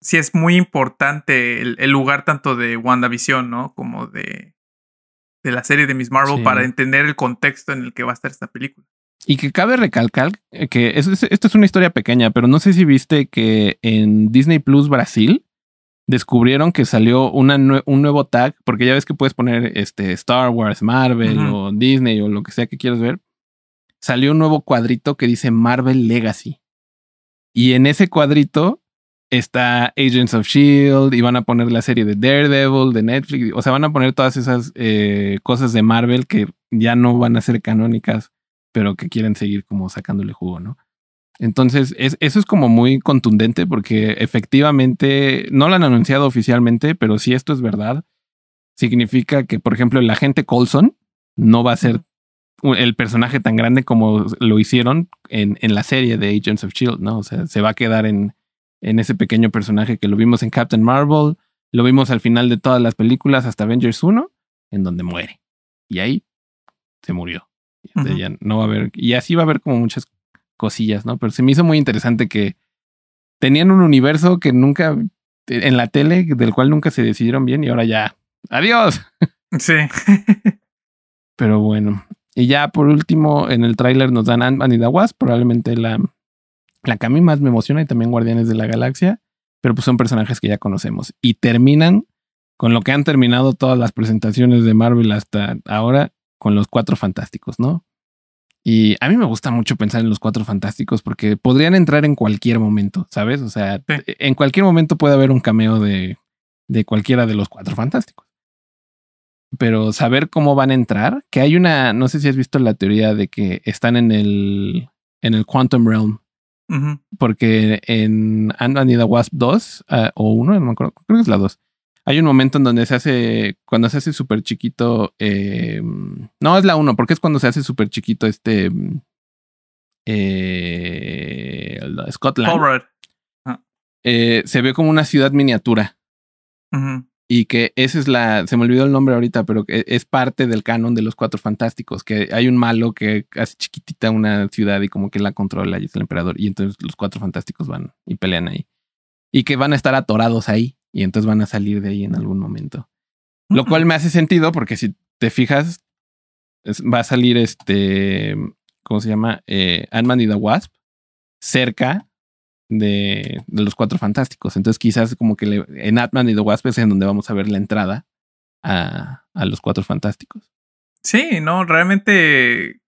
sí es muy importante el, lugar tanto de WandaVision, ¿no? Como de, de la serie de Miss Marvel para entender el contexto en el que va a estar esta película. Y que cabe recalcar que esto es una historia pequeña, pero no sé si viste que en Disney Plus Brasil descubrieron que salió una un nuevo tag, porque ya ves que puedes poner este Star Wars, Marvel o Disney o lo que sea que quieras ver. Salió un nuevo cuadrito que dice Marvel Legacy. Y en ese cuadrito está Agents of Shield y van a poner la serie de Daredevil de Netflix. O sea, van a poner todas esas eh, cosas de Marvel que ya no van a ser canónicas, pero que quieren seguir como sacándole jugo, ¿no? Entonces, es, eso es como muy contundente porque efectivamente no lo han anunciado oficialmente, pero si esto es verdad, significa que, por ejemplo, el agente Colson no va a ser el personaje tan grande como lo hicieron en, en la serie de Agents of Shield, ¿no? O sea, se va a quedar en, en ese pequeño personaje que lo vimos en Captain Marvel, lo vimos al final de todas las películas hasta Avengers 1, en donde muere. Y ahí se murió. ya no va a haber, y así va a haber como muchas cosillas, ¿no? Pero se me hizo muy interesante que tenían un universo que nunca, en la tele, del cual nunca se decidieron bien y ahora ya, adiós. Sí. Pero bueno, y ya por último, en el tráiler nos dan Ant-Man y the Wasp, probablemente la la que a mí más me emociona y también Guardianes de la Galaxia, pero pues son personajes que ya conocemos. Y terminan con lo que han terminado todas las presentaciones de Marvel hasta ahora, con los cuatro fantásticos, ¿no? Y a mí me gusta mucho pensar en los cuatro fantásticos porque podrían entrar en cualquier momento, ¿sabes? O sea, en cualquier momento puede haber un cameo de, de cualquiera de los cuatro fantásticos. Pero saber cómo van a entrar, que hay una, no sé si has visto la teoría de que están en el, en el Quantum Realm. Porque en Ant-Man y the Wasp 2 ah, o 1, no me acuerdo, creo que es la 2. Hay un momento en donde se hace, cuando se hace súper chiquito, eh, no es la 1, porque es cuando se hace súper chiquito este eh, Scotland. Eh, se ve como una ciudad miniatura y que esa es la, se me olvidó el nombre ahorita, pero es parte del canon de los Cuatro Fantásticos, que hay un malo que hace chiquitita una ciudad y como que la controla y es el emperador, y entonces los Cuatro Fantásticos van y pelean ahí. Y que van a estar atorados ahí, y entonces van a salir de ahí en algún momento. Lo cual me hace sentido porque si te fijas, va a salir este, ¿cómo se llama? Eh, Ant-Man y Wasp cerca de, los cuatro fantásticos. Entonces, quizás como que en Atman y The Wasp es en donde vamos a ver la entrada a, a los cuatro fantásticos. Sí, no, realmente.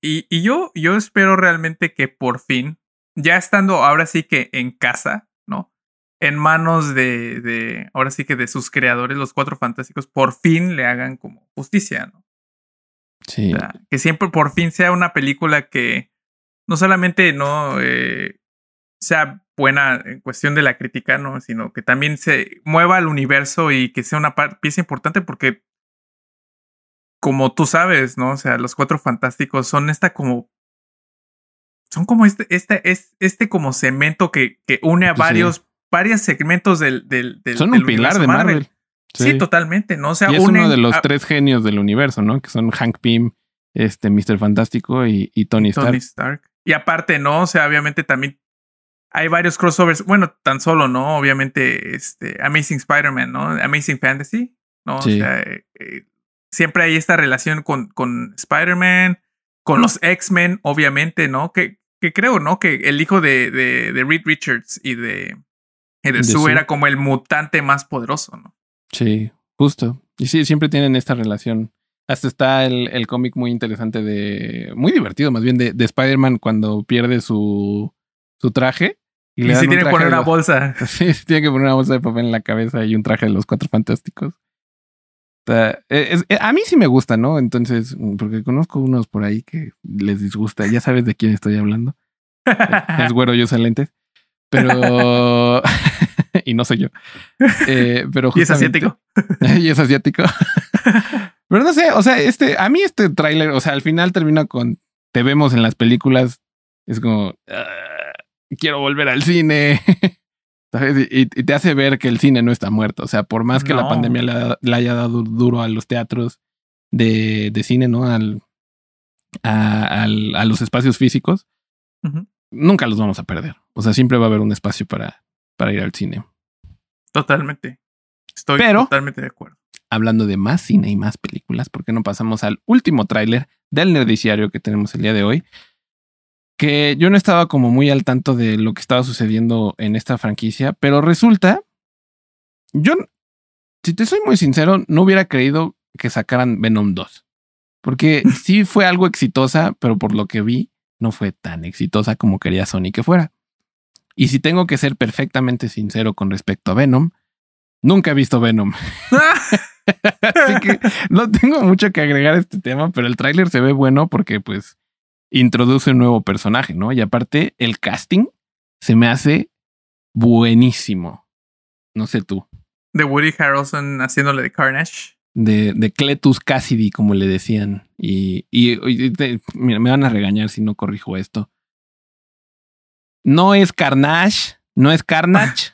Y, y, yo, yo espero realmente que por fin, ya estando ahora sí que en casa, ¿no? En manos de, de ahora sí que de sus creadores, los cuatro fantásticos, por fin le hagan como justicia, ¿no? Sí. que siempre por fin sea una película que no solamente no eh, sea buena en cuestión de la crítica, ¿no? Sino que también se mueva al universo y que sea una pieza importante porque como tú sabes, ¿no? O sea, los cuatro fantásticos son esta como son como este, este, es este como cemento que, que une a varios, varios segmentos del, del, del Son un pilar de Marvel. Sí. totalmente, ¿no? O sea, y es uno de los tres genios del universo, ¿no? Que son Hank Pym, este, Mr. Fantástico y, y Tony, Stark. Tony Stark. Y aparte, ¿no? O sea, obviamente también hay varios crossovers. Bueno, tan solo, ¿no? Obviamente, este, Amazing Spider-Man, ¿no? Amazing Fantasy, ¿no? O sea, eh, eh, siempre hay esta relación con, con Spider-Man, con los X-Men, obviamente, ¿no? Que, que creo, ¿no? Que el hijo de, de, de Reed Richards y de, de, Sue era como el mutante más poderoso, ¿no? Sí, justo. Y sí, siempre tienen esta relación. Hasta está el, el cómic muy interesante de. Muy divertido, más bien, de, de Spider-Man cuando pierde su, su traje. Y, le tiene que poner una bolsa. Sí, tiene que poner una bolsa de papel en la cabeza y un traje de los cuatro fantásticos. E, e, a mí sí me gusta, ¿no? Entonces, porque conozco unos por ahí que les disgusta. Ya sabes de quién estoy hablando. es güero, yo uso lentes. Pero. y no soy yo. Eh, pero y es asiático. y es asiático. pero no sé, o sea, este, a mí este tráiler, o sea, al final termina con te vemos en las películas. Es como ah, quiero volver al cine. Y, te hace ver que el cine no está muerto. O sea, por más que la pandemia le, haya dado duro a los teatros de, de cine, ¿no? Al, a, a, los espacios físicos, nunca los vamos a perder. O sea, siempre va a haber un espacio para, para ir al cine. Totalmente. Estoy totalmente de acuerdo. Hablando de más cine y más películas, ¿por qué no pasamos al último tráiler del Nerdiciario que tenemos el día de hoy? Que yo no estaba como muy al tanto de lo que estaba sucediendo en esta franquicia, pero resulta, yo, si te soy muy sincero, no hubiera creído que sacaran Venom 2, porque sí fue algo exitosa, pero por lo que vi, no fue tan exitosa como quería Sony que fuera. Y si tengo que ser perfectamente sincero con respecto a Venom, nunca he visto Venom. Así que no tengo mucho que agregar a este tema, pero el tráiler se ve bueno porque pues introduce un nuevo personaje, ¿no? Y aparte, el casting se me hace buenísimo. No sé tú. De Woody Harrelson haciéndole de Carnage. De, de Cletus Cassidy, como le decían. Y, y, mira, me van a regañar si no corrijo esto. No es Carnage, no es Carnage,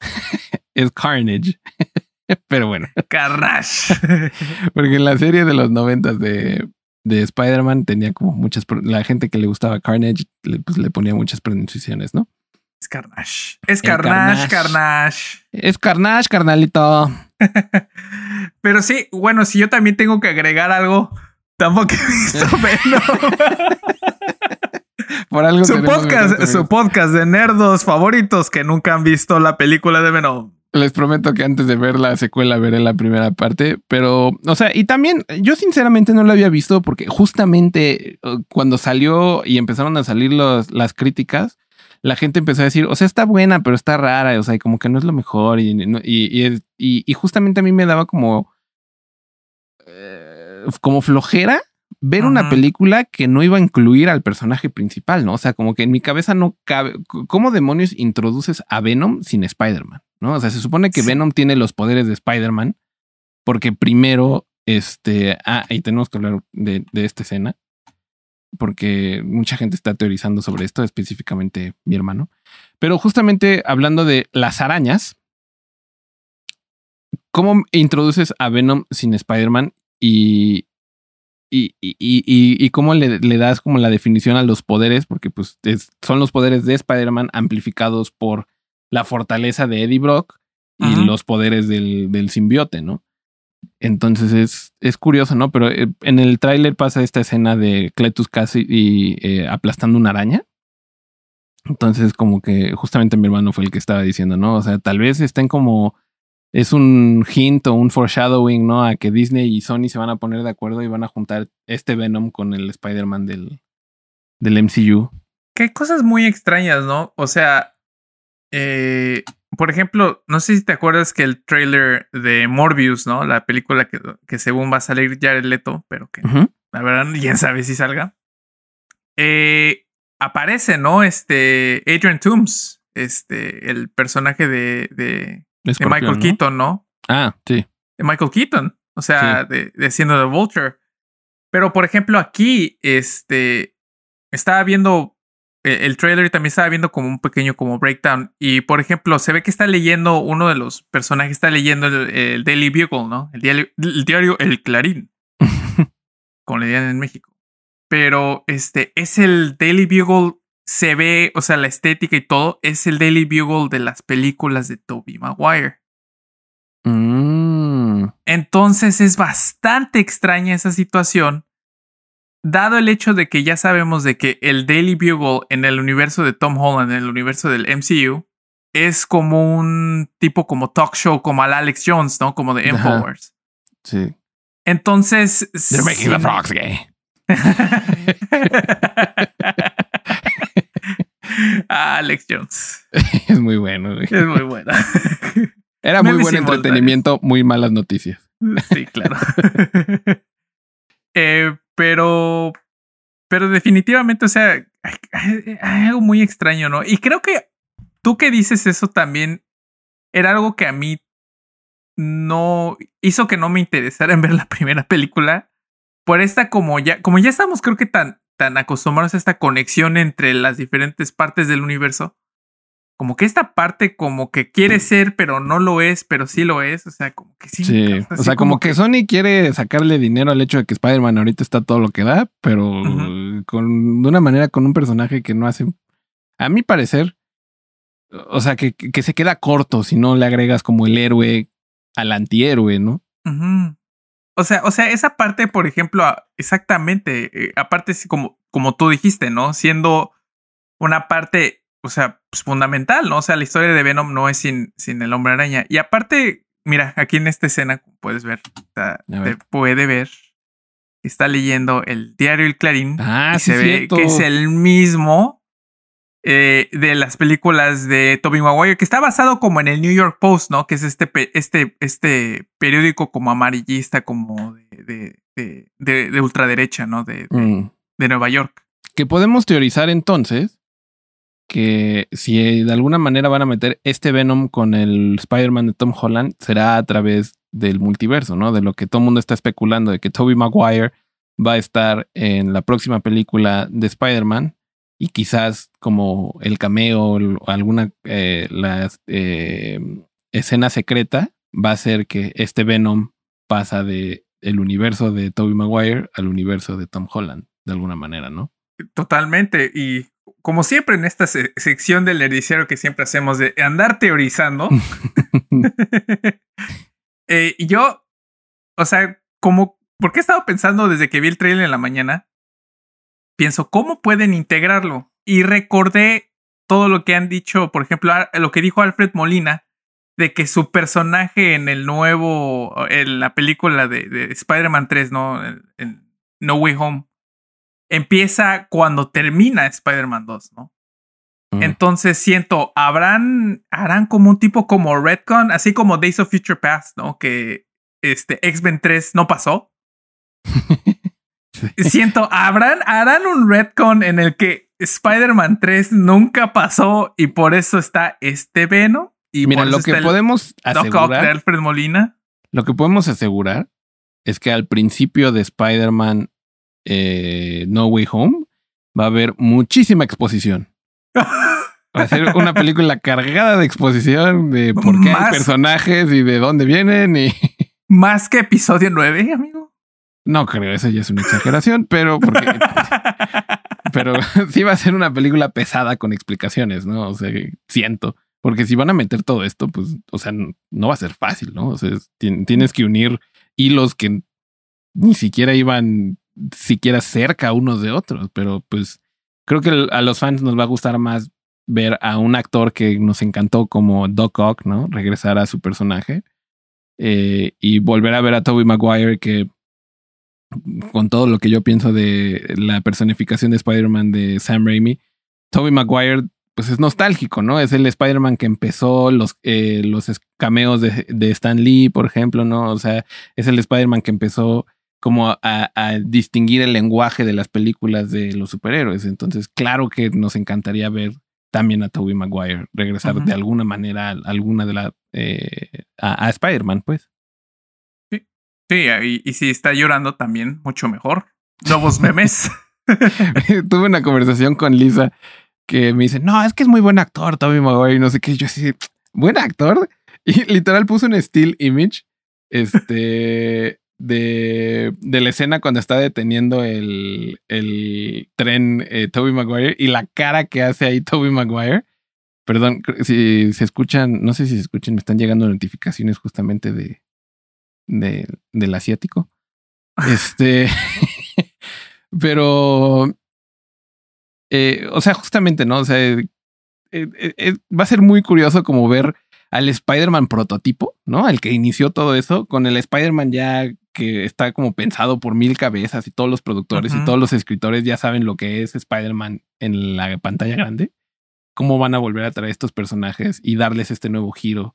es Carnage. Pero bueno. Carnage. Porque en la serie de los noventas de de Spider-Man tenía como muchas, la gente que le gustaba Carnage, le, pues le ponía muchas pronunciaciones, ¿no? Es Carnage. Es Carnage, Carnage, Es Carnage, carnalito. Pero sí, bueno, si yo también tengo que agregar algo, tampoco he visto Venom. Por algo su podcast, su podcast de nerdos favoritos que nunca han visto la película de Venom. Les prometo que antes de ver la secuela veré la primera parte, pero, o sea, y también yo sinceramente no la había visto porque justamente uh, cuando salió y empezaron a salir las críticas, la gente empezó a decir, o sea, está buena, pero está rara, o sea, y como que no es lo mejor y, y, y, justamente a mí me daba como, eh, como flojera ver una película que no iba a incluir al personaje principal, ¿no? O sea, como que en mi cabeza no cabe, ¿cómo demonios introduces a Venom sin Spider-Man? ¿No? O sea, se supone que Venom tiene los poderes de Spider-Man porque primero, este, ah, y tenemos que hablar de, esta escena porque mucha gente está teorizando sobre esto, específicamente mi hermano. Pero justamente hablando de las arañas, ¿cómo introduces a Venom sin Spider-Man y, y, y, y, cómo le, le, das como la definición a los poderes? Porque pues son los poderes de Spider-Man amplificados por la fortaleza de Eddie Brock y los poderes del, del, simbiote, ¿no? Entonces es, es curioso, ¿no? Pero eh, en el tráiler pasa esta escena de Cletus casi y, eh, aplastando una araña. Entonces, como que justamente mi hermano fue el que estaba diciendo, ¿no? O sea, tal vez estén como. Es un hint o un foreshadowing, ¿no? A que Disney y Sony se van a poner de acuerdo y van a juntar este Venom con el Spider-Man del, del MCU. Qué cosas muy extrañas, ¿no? O sea, eh, por ejemplo, no sé si te acuerdas que el trailer de Morbius, ¿no? La película que, que según va a salir ya el Leto, pero que la verdad quién sabe si salga. Eh, aparece, ¿no? Este Adrian Toomes, este, el personaje de, de, de Michael Keaton, ¿no? Ah, sí. De Michael Keaton, o sea, de, de siendo The Vulture. Pero, por ejemplo, aquí, este, estaba viendo eh, el trailer y también estaba viendo como un pequeño como breakdown. Y por ejemplo, se ve que está leyendo uno de los personajes, está leyendo el, Daily Bugle, ¿no? El diario, el, diario el Clarín. como le dirían en México. Pero este es el Daily Bugle. Se ve, o sea, la estética y todo, es el Daily Bugle de las películas de Toby Maguire. Mm. Entonces es bastante extraña esa situación dado el hecho de que ya sabemos de que el Daily Bugle en el universo de Tom Holland, en el universo del MCU, es como un tipo como talk show, como al Alex Jones, ¿no? Como de Infowars. Sí. Entonces. They're making the frogs gay. Alex Jones. Es muy bueno. Es muy bueno. Era muy buen entretenimiento, muy malas noticias. Sí, claro. eh, pero, pero definitivamente, o sea, hay, algo muy extraño, ¿no? Y creo que tú que dices eso también era algo que a mí no hizo que no me interesara en ver la primera película por esta como ya como ya estamos creo que tan tan acostumbrados a esta conexión entre las diferentes partes del universo como que esta parte como que quiere ser, pero no lo es, pero sí lo es. O sea, como que sí. sí. O sea, como, que... Sony quiere sacarle dinero al hecho de que Spider-Man ahorita está todo lo que da, pero con, de una manera con un personaje que no hace, a mi parecer, o sea, que, que se queda corto si no le agregas como el héroe al antihéroe, ¿no? O sea, o sea, esa parte, por ejemplo, exactamente, eh, aparte, como, como tú dijiste, ¿no? Siendo una parte o sea, pues fundamental, ¿no? O sea, la historia de Venom no es sin, sin el hombre araña. Y aparte, mira, aquí en esta escena, puedes ver, te puede ver, está leyendo el diario El Clarín. Ah, y se ve que es el mismo eh, de las películas de Tobey Maguire, que está basado como en el New York Post, ¿no? Que es este, este, este periódico como amarillista, como de, de, de, ultraderecha, ¿no? De, mm. de Nueva York. Que podemos teorizar entonces que si de alguna manera van a meter este Venom con el Spider-Man de Tom Holland, será a través del multiverso, ¿no? De lo que todo el mundo está especulando, de que Tobey Maguire va a estar en la próxima película de Spider-Man y quizás como el cameo o alguna eh, eh, escena secreta va a ser que este Venom pasa de el universo de Tobey Maguire al universo de Tom Holland, de alguna manera, ¿no? Totalmente. Y como siempre en esta sección del nerdiciero que siempre hacemos de andar teorizando, eh, yo, o sea, como, porque he estado pensando desde que vi el trailer en la mañana, pienso, ¿cómo pueden integrarlo? Y recordé todo lo que han dicho, por ejemplo, lo que dijo Alfred Molina, de que su personaje en el nuevo, en la película de, Spider-Man 3, ¿no? en No Way Home, empieza cuando termina Spider-Man 2, ¿no? Mm. Entonces siento, habrán, harán como un tipo como Redcon, así como Days of Future Past, ¿no? Que este X-Men 3 no pasó. Siento, habrán, harán un Redcon en el que Spider-Man 3 nunca pasó y por eso está este Veno. Y Mira, lo que podemos asegurar. Alfred Molina. Lo que podemos asegurar es que al principio de Spider-Man eh, No Way Home, va a haber muchísima exposición. Va a ser una película cargada de exposición de por qué hay personajes y de dónde vienen y... Más que episodio 9, amigo. No creo, eso ya es una exageración, pero porque... pero sí va a ser una película pesada con explicaciones, ¿no? O sea, siento. Porque si van a meter todo esto, pues, o sea, no va a ser fácil, ¿no? O sea, tienes que unir hilos que ni siquiera iban siquiera cerca unos de otros, pero pues creo que a los fans nos va a gustar más ver a un actor que nos encantó como Doc Ock, ¿no? Regresar a su personaje eh, y volver a ver a Tobey Maguire que con todo lo que yo pienso de la personificación de Spider-Man de Sam Raimi, Tobey Maguire pues es nostálgico, ¿no? Es el Spider-Man que empezó los, eh, los cameos de, de Stan Lee, por ejemplo, ¿no? O sea, es el Spider-Man que empezó como a, distinguir el lenguaje de las películas de los superhéroes. Entonces, claro que nos encantaría ver también a Tobey Maguire regresar de alguna manera a alguna de la eh, a, Spider-Man, pues. Sí, sí y, y, si está llorando también, mucho mejor. Nuevos memes. Tuve una conversación con Lisa que me dice, no, es que es muy buen actor, Tobey Maguire, y no sé qué. Yo así, buen actor. Y literal puso un still image este, de, de la escena cuando está deteniendo el, el tren eh, Toby Maguire y la cara que hace ahí Toby Maguire. Perdón, si se escuchan, no sé si se escuchan, me están llegando notificaciones justamente de, de del asiático. Este, pero, eh, o sea, justamente, ¿no? O sea, eh, va a ser muy curioso como ver al Spider-Man prototipo, ¿no? Al que inició todo eso, con el Spider-Man ya que está como pensado por mil cabezas y todos los productores y todos los escritores ya saben lo que es Spider-Man en la pantalla grande. ¿Cómo van a volver a traer estos personajes y darles este nuevo giro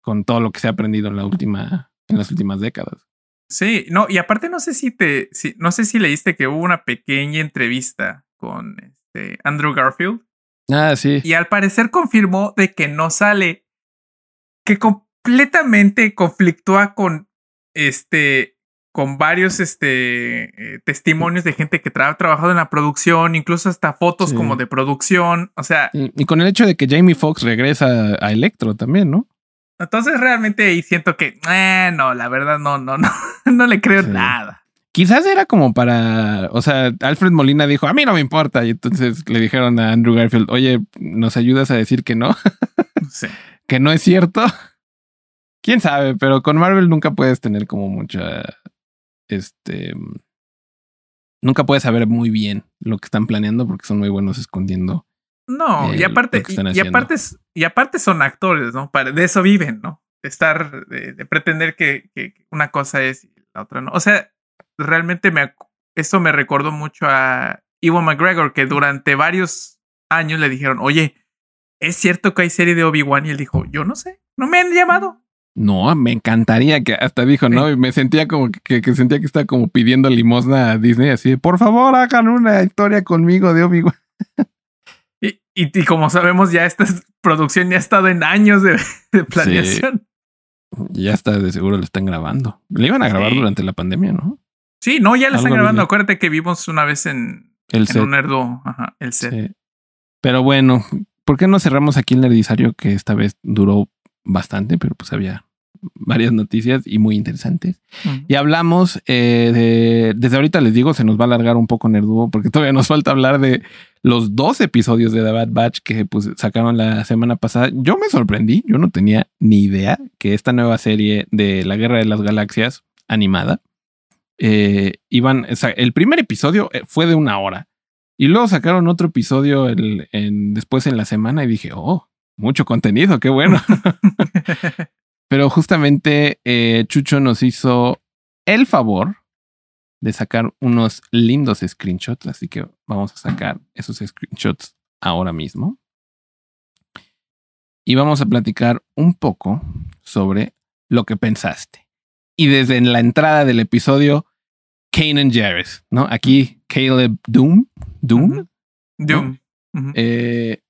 con todo lo que se ha aprendido en la última, en las últimas décadas? Sí, no, y aparte no sé si te, si, no sé si leíste que hubo una pequeña entrevista con este Andrew Garfield. Ah, sí. Y al parecer confirmó de que no sale que completamente conflictúa con este con varios este eh, testimonios de gente que ha trabajado en la producción, incluso hasta fotos como de producción, o sea, y, con el hecho de que Jamie Foxx regresa a Electro también, ¿no? Entonces realmente ahí siento que eh, no, la verdad no, no, no, no le creo nada. Quizás era como para, o sea, Alfred Molina dijo, a mí no me importa, y entonces le dijeron a Andrew Garfield, oye, ¿nos ayudas a decir que no? Sí que no es cierto. Quién sabe, pero con Marvel nunca puedes tener como mucha. Este. Nunca puedes saber muy bien lo que están planeando porque son muy buenos escondiendo. No, y aparte, y, aparte, y aparte son actores, ¿no? De eso viven, ¿no? De estar, de, pretender que, una cosa es y la otra no. O sea, realmente me, eso me recordó mucho a Iwan McGregor, que durante varios años le dijeron, oye, ¿es cierto que hay serie de Obi-Wan? Y él dijo, yo no sé, no me han llamado. No, me encantaría que hasta dijo, ¿no? Y me sentía como que, sentía que estaba como pidiendo limosna a Disney, así, por favor, hagan una historia conmigo de Obi-Wan. Y, y, como sabemos, ya esta producción ya ha estado en años de, planeación. Ya está, de seguro lo están grabando. Le iban a grabar durante la pandemia, ¿no? Sí, no, ya lo están grabando. Acuérdate que vimos una vez en, el en un nerdo, ajá, el set. Pero bueno, ¿por qué no cerramos aquí el nerdizario que esta vez duró bastante, pero pues había varias noticias y muy interesantes. Y hablamos eh, de, desde ahorita les digo, se nos va a alargar un poco Nerduo porque todavía nos falta hablar de los dos episodios de The Bad Batch que pues sacaron la semana pasada. Yo me sorprendí, yo no tenía ni idea que esta nueva serie de la Guerra de las Galaxias animada eh, iban, el primer episodio eh, fue de una hora y luego sacaron otro episodio en, después en la semana y dije, oh, mucho contenido, qué bueno. Pero justamente eh, Chucho nos hizo el favor de sacar unos lindos screenshots, así que vamos a sacar esos screenshots ahora mismo. Y vamos a platicar un poco sobre lo que pensaste. Y desde la entrada del episodio, Kanan Jarrus, ¿no? Aquí Caleb Doom, Doom, Doom. Eh,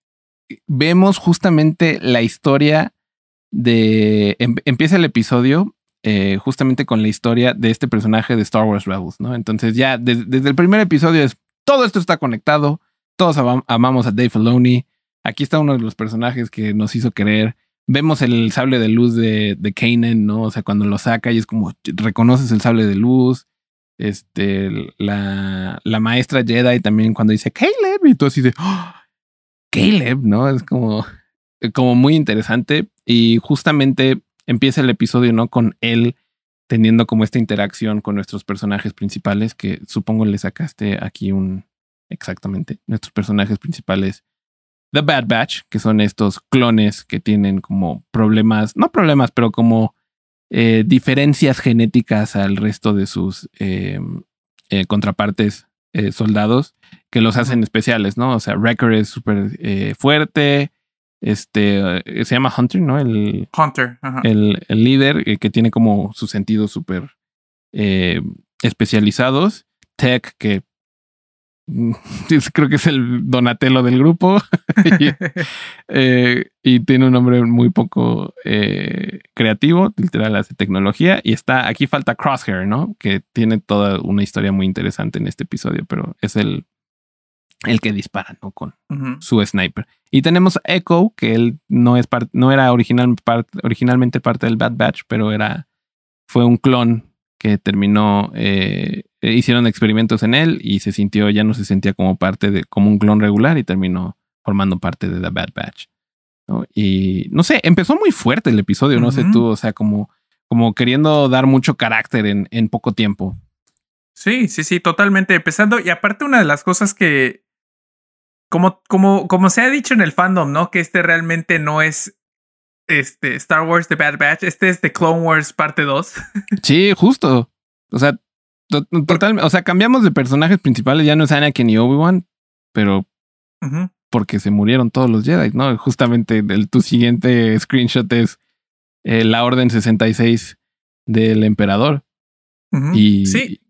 vemos justamente la historia de. Em, empieza el episodio eh, justamente con la historia de este personaje de Star Wars Rebels, ¿no? Entonces, ya desde el primer episodio es todo esto está conectado. Todos amamos a Dave Filoni. Aquí está uno de los personajes que nos hizo querer. Vemos el sable de luz de, de Kanan, ¿no? O sea, cuando lo saca y es como reconoces el sable de luz este, la, la maestra Jedi también cuando dice Caleb y todo así de ¡Oh! Caleb, ¿no? Es como, como muy interesante y justamente empieza el episodio, ¿no? Con él teniendo como esta interacción con nuestros personajes principales, que supongo le sacaste aquí un exactamente nuestros personajes principales. The Bad Batch, que son estos clones que tienen como problemas, no problemas, pero como eh, diferencias genéticas al resto de sus eh, eh, contrapartes soldados que los hacen especiales, ¿no? O sea, Wrecker es súper fuerte. Este se llama Hunter, ¿no? El Hunter, El, líder que tiene como su sentido súper especializados. Tech, que creo que es el Donatello del grupo. y, eh, y, tiene un nombre muy poco eh, creativo, literal hace tecnología. Y está, aquí falta Crosshair, ¿no? Que tiene toda una historia muy interesante en este episodio, pero es el, el que dispara, ¿no? Con su sniper. Y tenemos Echo, que él no es no era original, originalmente parte del Bad Batch, pero era, fue un clon que terminó, eh, hicieron experimentos en él y se sintió, ya no se sentía como parte de, como un clon regular y terminó formando parte de The Bad Batch. ¿no? Y no sé, empezó muy fuerte el episodio, no sé tú, o sea, como, como queriendo dar mucho carácter en, en poco tiempo. Sí, sí, sí, totalmente. Empezando, y aparte una de las cosas que como, como, como se ha dicho en el fandom, ¿no? Que este realmente no es este Star Wars The Bad Batch, este es The Clone Wars parte 2. Sí, justo. O sea, total, o sea, cambiamos de personajes principales, ya no es Anakin y Obi-Wan, pero porque se murieron todos los Jedi, ¿no? Justamente el, tu siguiente screenshot es eh, la Orden 66 del Emperador. Y, sí.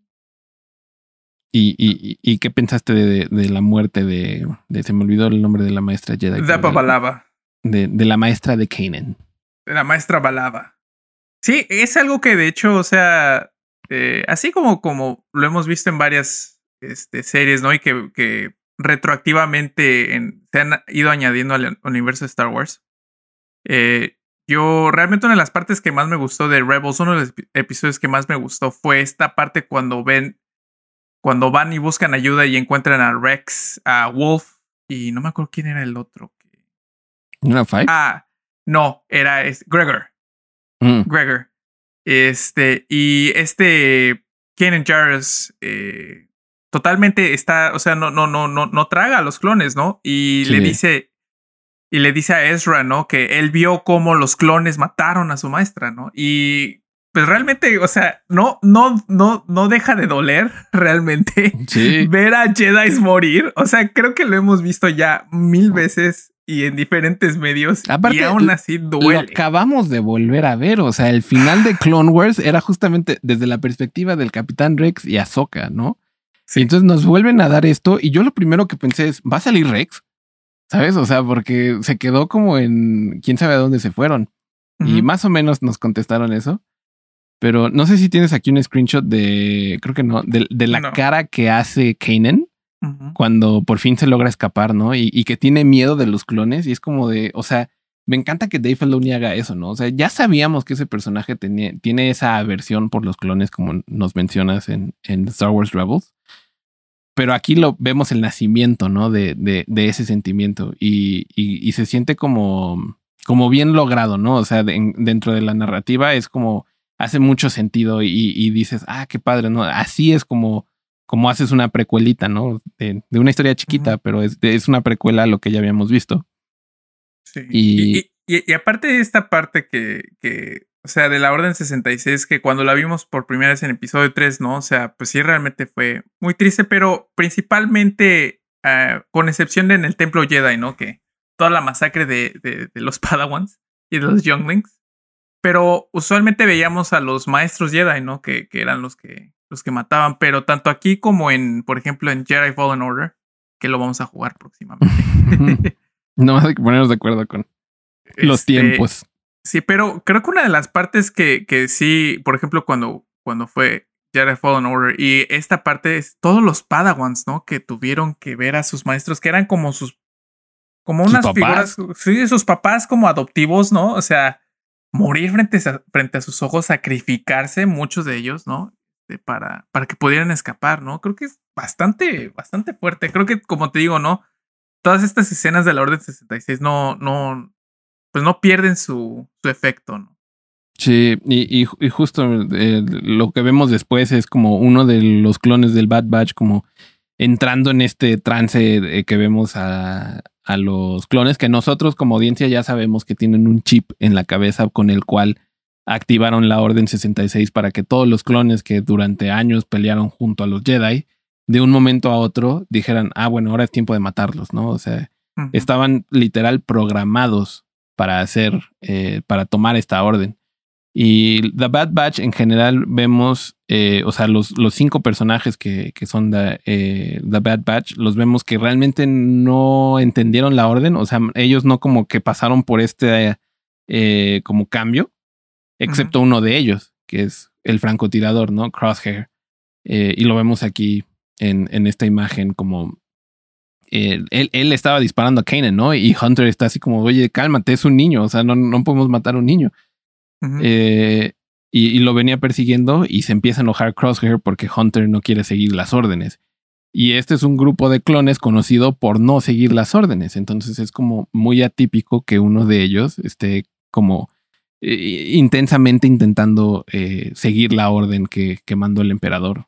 ¿Y, y, y qué pensaste de, de, la muerte de, de, Se me olvidó el nombre de la maestra Jedi. De Balaba. De, de la maestra de Kanan. De la maestra Balaba. Sí, es algo que de hecho, o sea, eh, así como, como lo hemos visto en varias este, series, ¿no? Y que, que retroactivamente en, se han ido añadiendo al universo de Star Wars. Eh, yo realmente una de las partes que más me gustó de Rebels, uno de los episodios que más me gustó fue esta parte cuando ven cuando van y buscan ayuda y encuentran a Rex, a Wolf y no me acuerdo quién era el otro. ¿No era Five? Ah, no, era Gregor. Mm. Gregor. Este, y este Kenan Jarrus eh, totalmente está, o sea, no, no, no, no, no traga a los clones, ¿no? Y le dice, y le dice a Ezra, ¿no? Que él vio cómo los clones mataron a su maestra, ¿no? Y pues realmente, o sea, no, no, no, no deja de doler realmente ver a Jedi morir. O sea, creo que lo hemos visto ya mil veces y en diferentes medios y aún así duele. Lo acabamos de volver a ver. O sea, el final de Clone Wars era justamente desde la perspectiva del Capitán Rex y Ahsoka, ¿no? Sí. entonces nos vuelven a dar esto y yo lo primero que pensé es, ¿va a salir Rex? ¿Sabes? O sea, porque se quedó como en quién sabe a dónde se fueron. Y más o menos nos contestaron eso. Pero no sé si tienes aquí un screenshot de, creo que no, de, de la cara que hace Kanan cuando por fin se logra escapar, ¿no? Y, y, que tiene miedo de los clones y es como de, o sea, me encanta que Dave Filoni haga eso, ¿no? O sea, ya sabíamos que ese personaje tiene esa aversión por los clones como nos mencionas en, Star Wars Rebels. Pero aquí lo vemos el nacimiento, ¿no? De, de, de ese sentimiento y, y, y, se siente como, como bien logrado, ¿no? O sea, dentro de la narrativa es como hace mucho sentido y, dices, ah, qué padre, ¿no? Así es como, como haces una precuelita, ¿no? De, una historia chiquita, pero es, es, una precuela a lo que ya habíamos visto. Sí. Y, y, aparte de esta parte que, que, o sea, de la Orden 66, que cuando la vimos por primera vez en episodio 3, ¿no? O sea, pues sí, realmente fue muy triste, pero principalmente, uh, con excepción de en el Templo Jedi, ¿no? Que toda la masacre de, de, de los Padawans y de los Younglings pero usualmente veíamos a los maestros Jedi, ¿no? Que, que, eran los que, los que mataban, pero tanto aquí como en, por ejemplo, en Jedi Fallen Order, que lo vamos a jugar próximamente. no hay que ponernos de acuerdo con los este, tiempos. Sí, pero creo que una de las partes que, que sí, por ejemplo, cuando, cuando fue Jedi Fallen Order y esta parte es todos los Padawans, ¿no? Que tuvieron que ver a sus maestros, que eran como sus, como unas figuras, sí, sus papás como adoptivos, ¿no? O sea, morir frente a, frente a sus ojos, sacrificarse, muchos de ellos, ¿no? Para, para que pudieran escapar, ¿no? Creo que es bastante, bastante fuerte. Creo que, como te digo, ¿no? Todas estas escenas de la Orden 66 no, no, pues no pierden su, efecto. Sí, y, y, justo eh, lo que vemos después es como uno de los clones del Bad Batch, como entrando en este trance que vemos a, a los clones que nosotros como audiencia ya sabemos que tienen un chip en la cabeza con el cual activaron la Orden 66 para que todos los clones que durante años pelearon junto a los Jedi, de un momento a otro dijeran, ah, bueno, ahora es tiempo de matarlos, ¿no? O sea, estaban literal programados para hacer, eh, para tomar esta orden. Y The Bad Batch en general vemos, eh, o sea, los, los cinco personajes que, que son The, eh, The Bad Batch, los vemos que realmente no entendieron la orden, o sea, ellos no como que pasaron por este eh, como cambio, excepto uno de ellos, que es el francotirador, ¿no? Crosshair. y lo vemos aquí en, en esta imagen como él, él, estaba disparando a Kanan, ¿no? Y Hunter está así como, oye, cálmate, es un niño, o sea, no, no podemos matar a un niño. Eh, y, lo venía persiguiendo y se empieza a enojar Crosshair porque Hunter no quiere seguir las órdenes. Y este es un grupo de clones conocido por no seguir las órdenes. Entonces es como muy atípico que uno de ellos esté como eh, intensamente intentando eh, seguir la orden que, que mandó el emperador.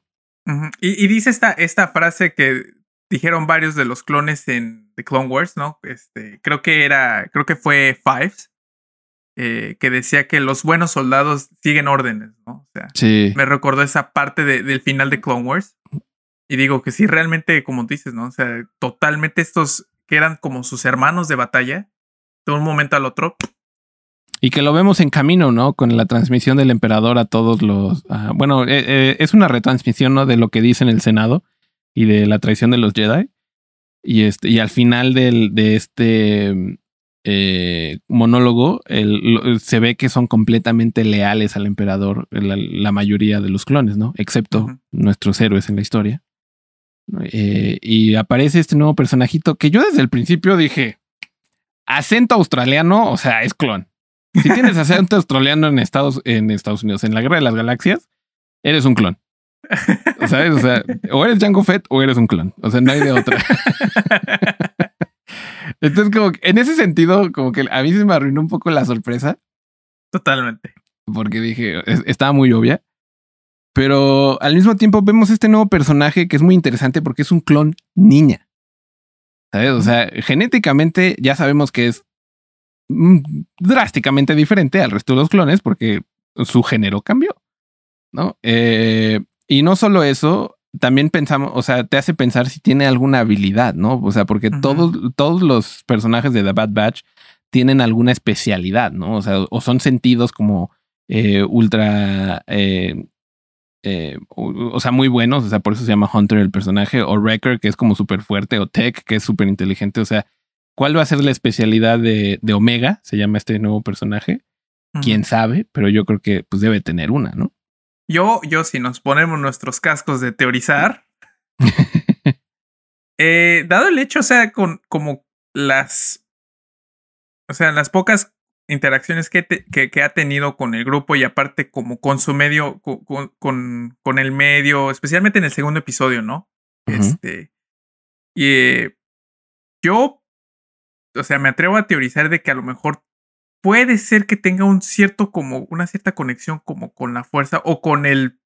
y, y, dice esta, esta frase que dijeron varios de los clones en The Clone Wars, ¿no? Este, creo que era, creo que fue Fives, eh, que decía que los buenos soldados siguen órdenes, ¿no? O sea, me recordó esa parte del final de Clone Wars. Y digo que sí, realmente, como dices, ¿no? O sea, totalmente estos que eran como sus hermanos de batalla, de un momento al otro. Y que lo vemos en camino, ¿no? Con la transmisión del emperador a todos los... bueno, eh, eh, es una retransmisión, ¿no? De lo que dice en el Senado y de la traición de los Jedi. Y, este, y al final del, de este eh, monólogo, se ve que son completamente leales al emperador, la, mayoría de los clones, ¿no? Excepto nuestros héroes en la historia. Y aparece este nuevo personajito que yo desde el principio dije, acento australiano, o sea, es clon. Si tienes acento australiano en Estados, en Estados Unidos, en la Guerra de las Galaxias, eres un clon. ¿Sabes? O sea, o eres Jango Fett o eres un clon. O sea, no hay de otra. Entonces, como que en ese sentido, como que a mí se me arruinó un poco la sorpresa. Totalmente. Porque dije, estaba muy obvia. Pero al mismo tiempo vemos este nuevo personaje que es muy interesante porque es un clon niña. ¿Sabes? O sea, genéticamente ya sabemos que es drásticamente diferente al resto de los clones porque su género cambió. ¿No? Eh, y no solo eso, también pensamos, o sea, te hace pensar si tiene alguna habilidad, ¿no? O sea, porque todos, todos los personajes de The Bad Batch tienen alguna especialidad, ¿no? O sea, o son sentidos como eh, ultra, eh, eh, o, sea, muy buenos, o sea, por eso se llama Hunter el personaje, o Wrecker, que es como súper fuerte, o Tech, que es súper inteligente, o sea, ¿cuál va a ser la especialidad de, de Omega? Se llama este nuevo personaje. Quién sabe, pero yo creo que pues debe tener una, ¿no? Yo, yo, si nos ponemos nuestros cascos de teorizar, eh, dado el hecho, o sea, con como las, o sea, las pocas interacciones que, que, ha tenido con el grupo y aparte como con su medio, con, con, con el medio, especialmente en el segundo episodio, ¿no? Este, y eh, yo, o sea, me atrevo a teorizar de que a lo mejor puede ser que tenga un cierto como una cierta conexión como con la fuerza o con el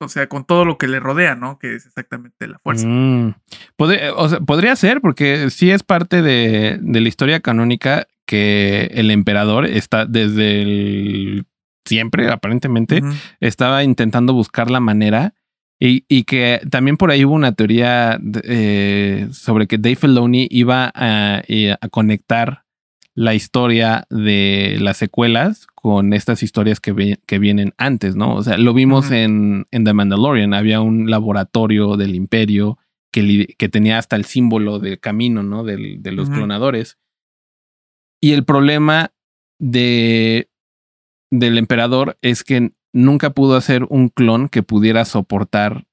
o sea, con todo lo que le rodea, ¿no? Que es exactamente la fuerza. Mm. podría ser, porque sí es parte de, de, la historia canónica que el emperador está desde el siempre, aparentemente, estaba intentando buscar la manera. Y, y, que también por ahí hubo una teoría eh, sobre que Dave Filoni iba a, eh, a conectar la historia de las secuelas con estas historias que, que vienen antes, ¿no? O sea, lo vimos en, en, The Mandalorian, había un laboratorio del imperio que, que tenía hasta el símbolo del camino, ¿no? De, de los clonadores. Y el problema de, del emperador es que nunca pudo hacer un clon que pudiera soportar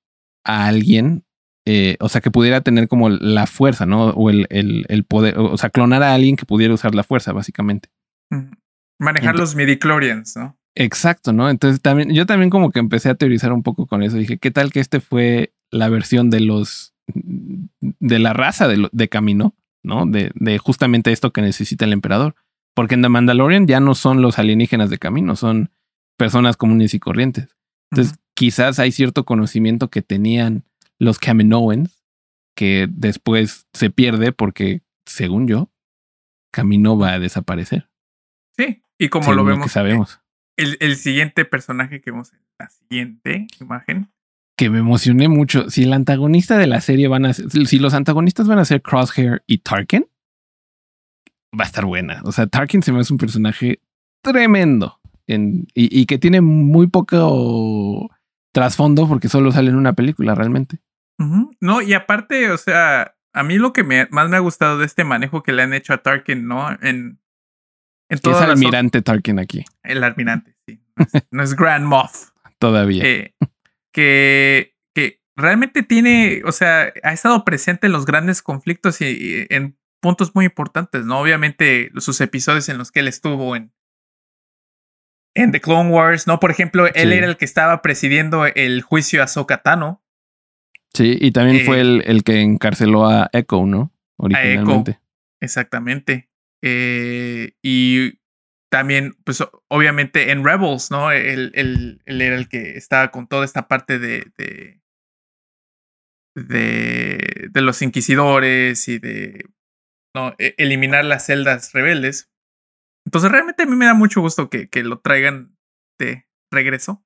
a alguien eh, o sea, que pudiera tener como la fuerza, ¿no? O el, el, poder, o sea, clonar a alguien que pudiera usar la fuerza, básicamente. Manejar los midichlorians, ¿no? Exacto, ¿no? Entonces también, yo también como que empecé a teorizar un poco con eso. Dije, ¿qué tal que este fue la versión de los, de la raza de, de Camino, ¿no? De, de justamente esto que necesita el emperador. Porque en The Mandalorian ya no son los alienígenas de Camino, son personas comunes y corrientes. Entonces, quizás hay cierto conocimiento que tenían los Kaminoans, que después se pierde porque, según yo, Camino va a desaparecer. Sí, y como lo vemos, que sabemos. El, el, siguiente personaje que vemos en la siguiente imagen. Que me emocioné mucho. Si el antagonista de la serie van a ser, si los antagonistas van a ser Crosshair y Tarkin, va a estar buena. O sea, Tarkin se me hace un personaje tremendo. En, y, y que tiene muy poco trasfondo porque solo sale en una película realmente. No, y aparte, o sea, a mí lo que me, más me ha gustado de este manejo que le han hecho a Tarkin, ¿no? En, en Que es almirante Tarkin aquí, El almirante, sí. No es, no es Grand Moff. todavía. eh, que, que realmente tiene, o sea, ha estado presente en los grandes conflictos y, y en puntos muy importantes, ¿no? Obviamente sus episodios en los que él estuvo en, en The Clone Wars, ¿no? Por ejemplo, él Sí. era el que estaba presidiendo el juicio a Ahsoka Tano. Sí, y también eh, fue el, el que encarceló a Echo, ¿no? Originalmente. Exactamente. Eh, y también, pues obviamente en Rebels, ¿no? Él, él- él era el que estaba con toda esta parte de, de, de, de los inquisidores y de ¿no? E- eliminar las celdas rebeldes. Entonces realmente a mí me da mucho gusto que, que lo traigan de regreso.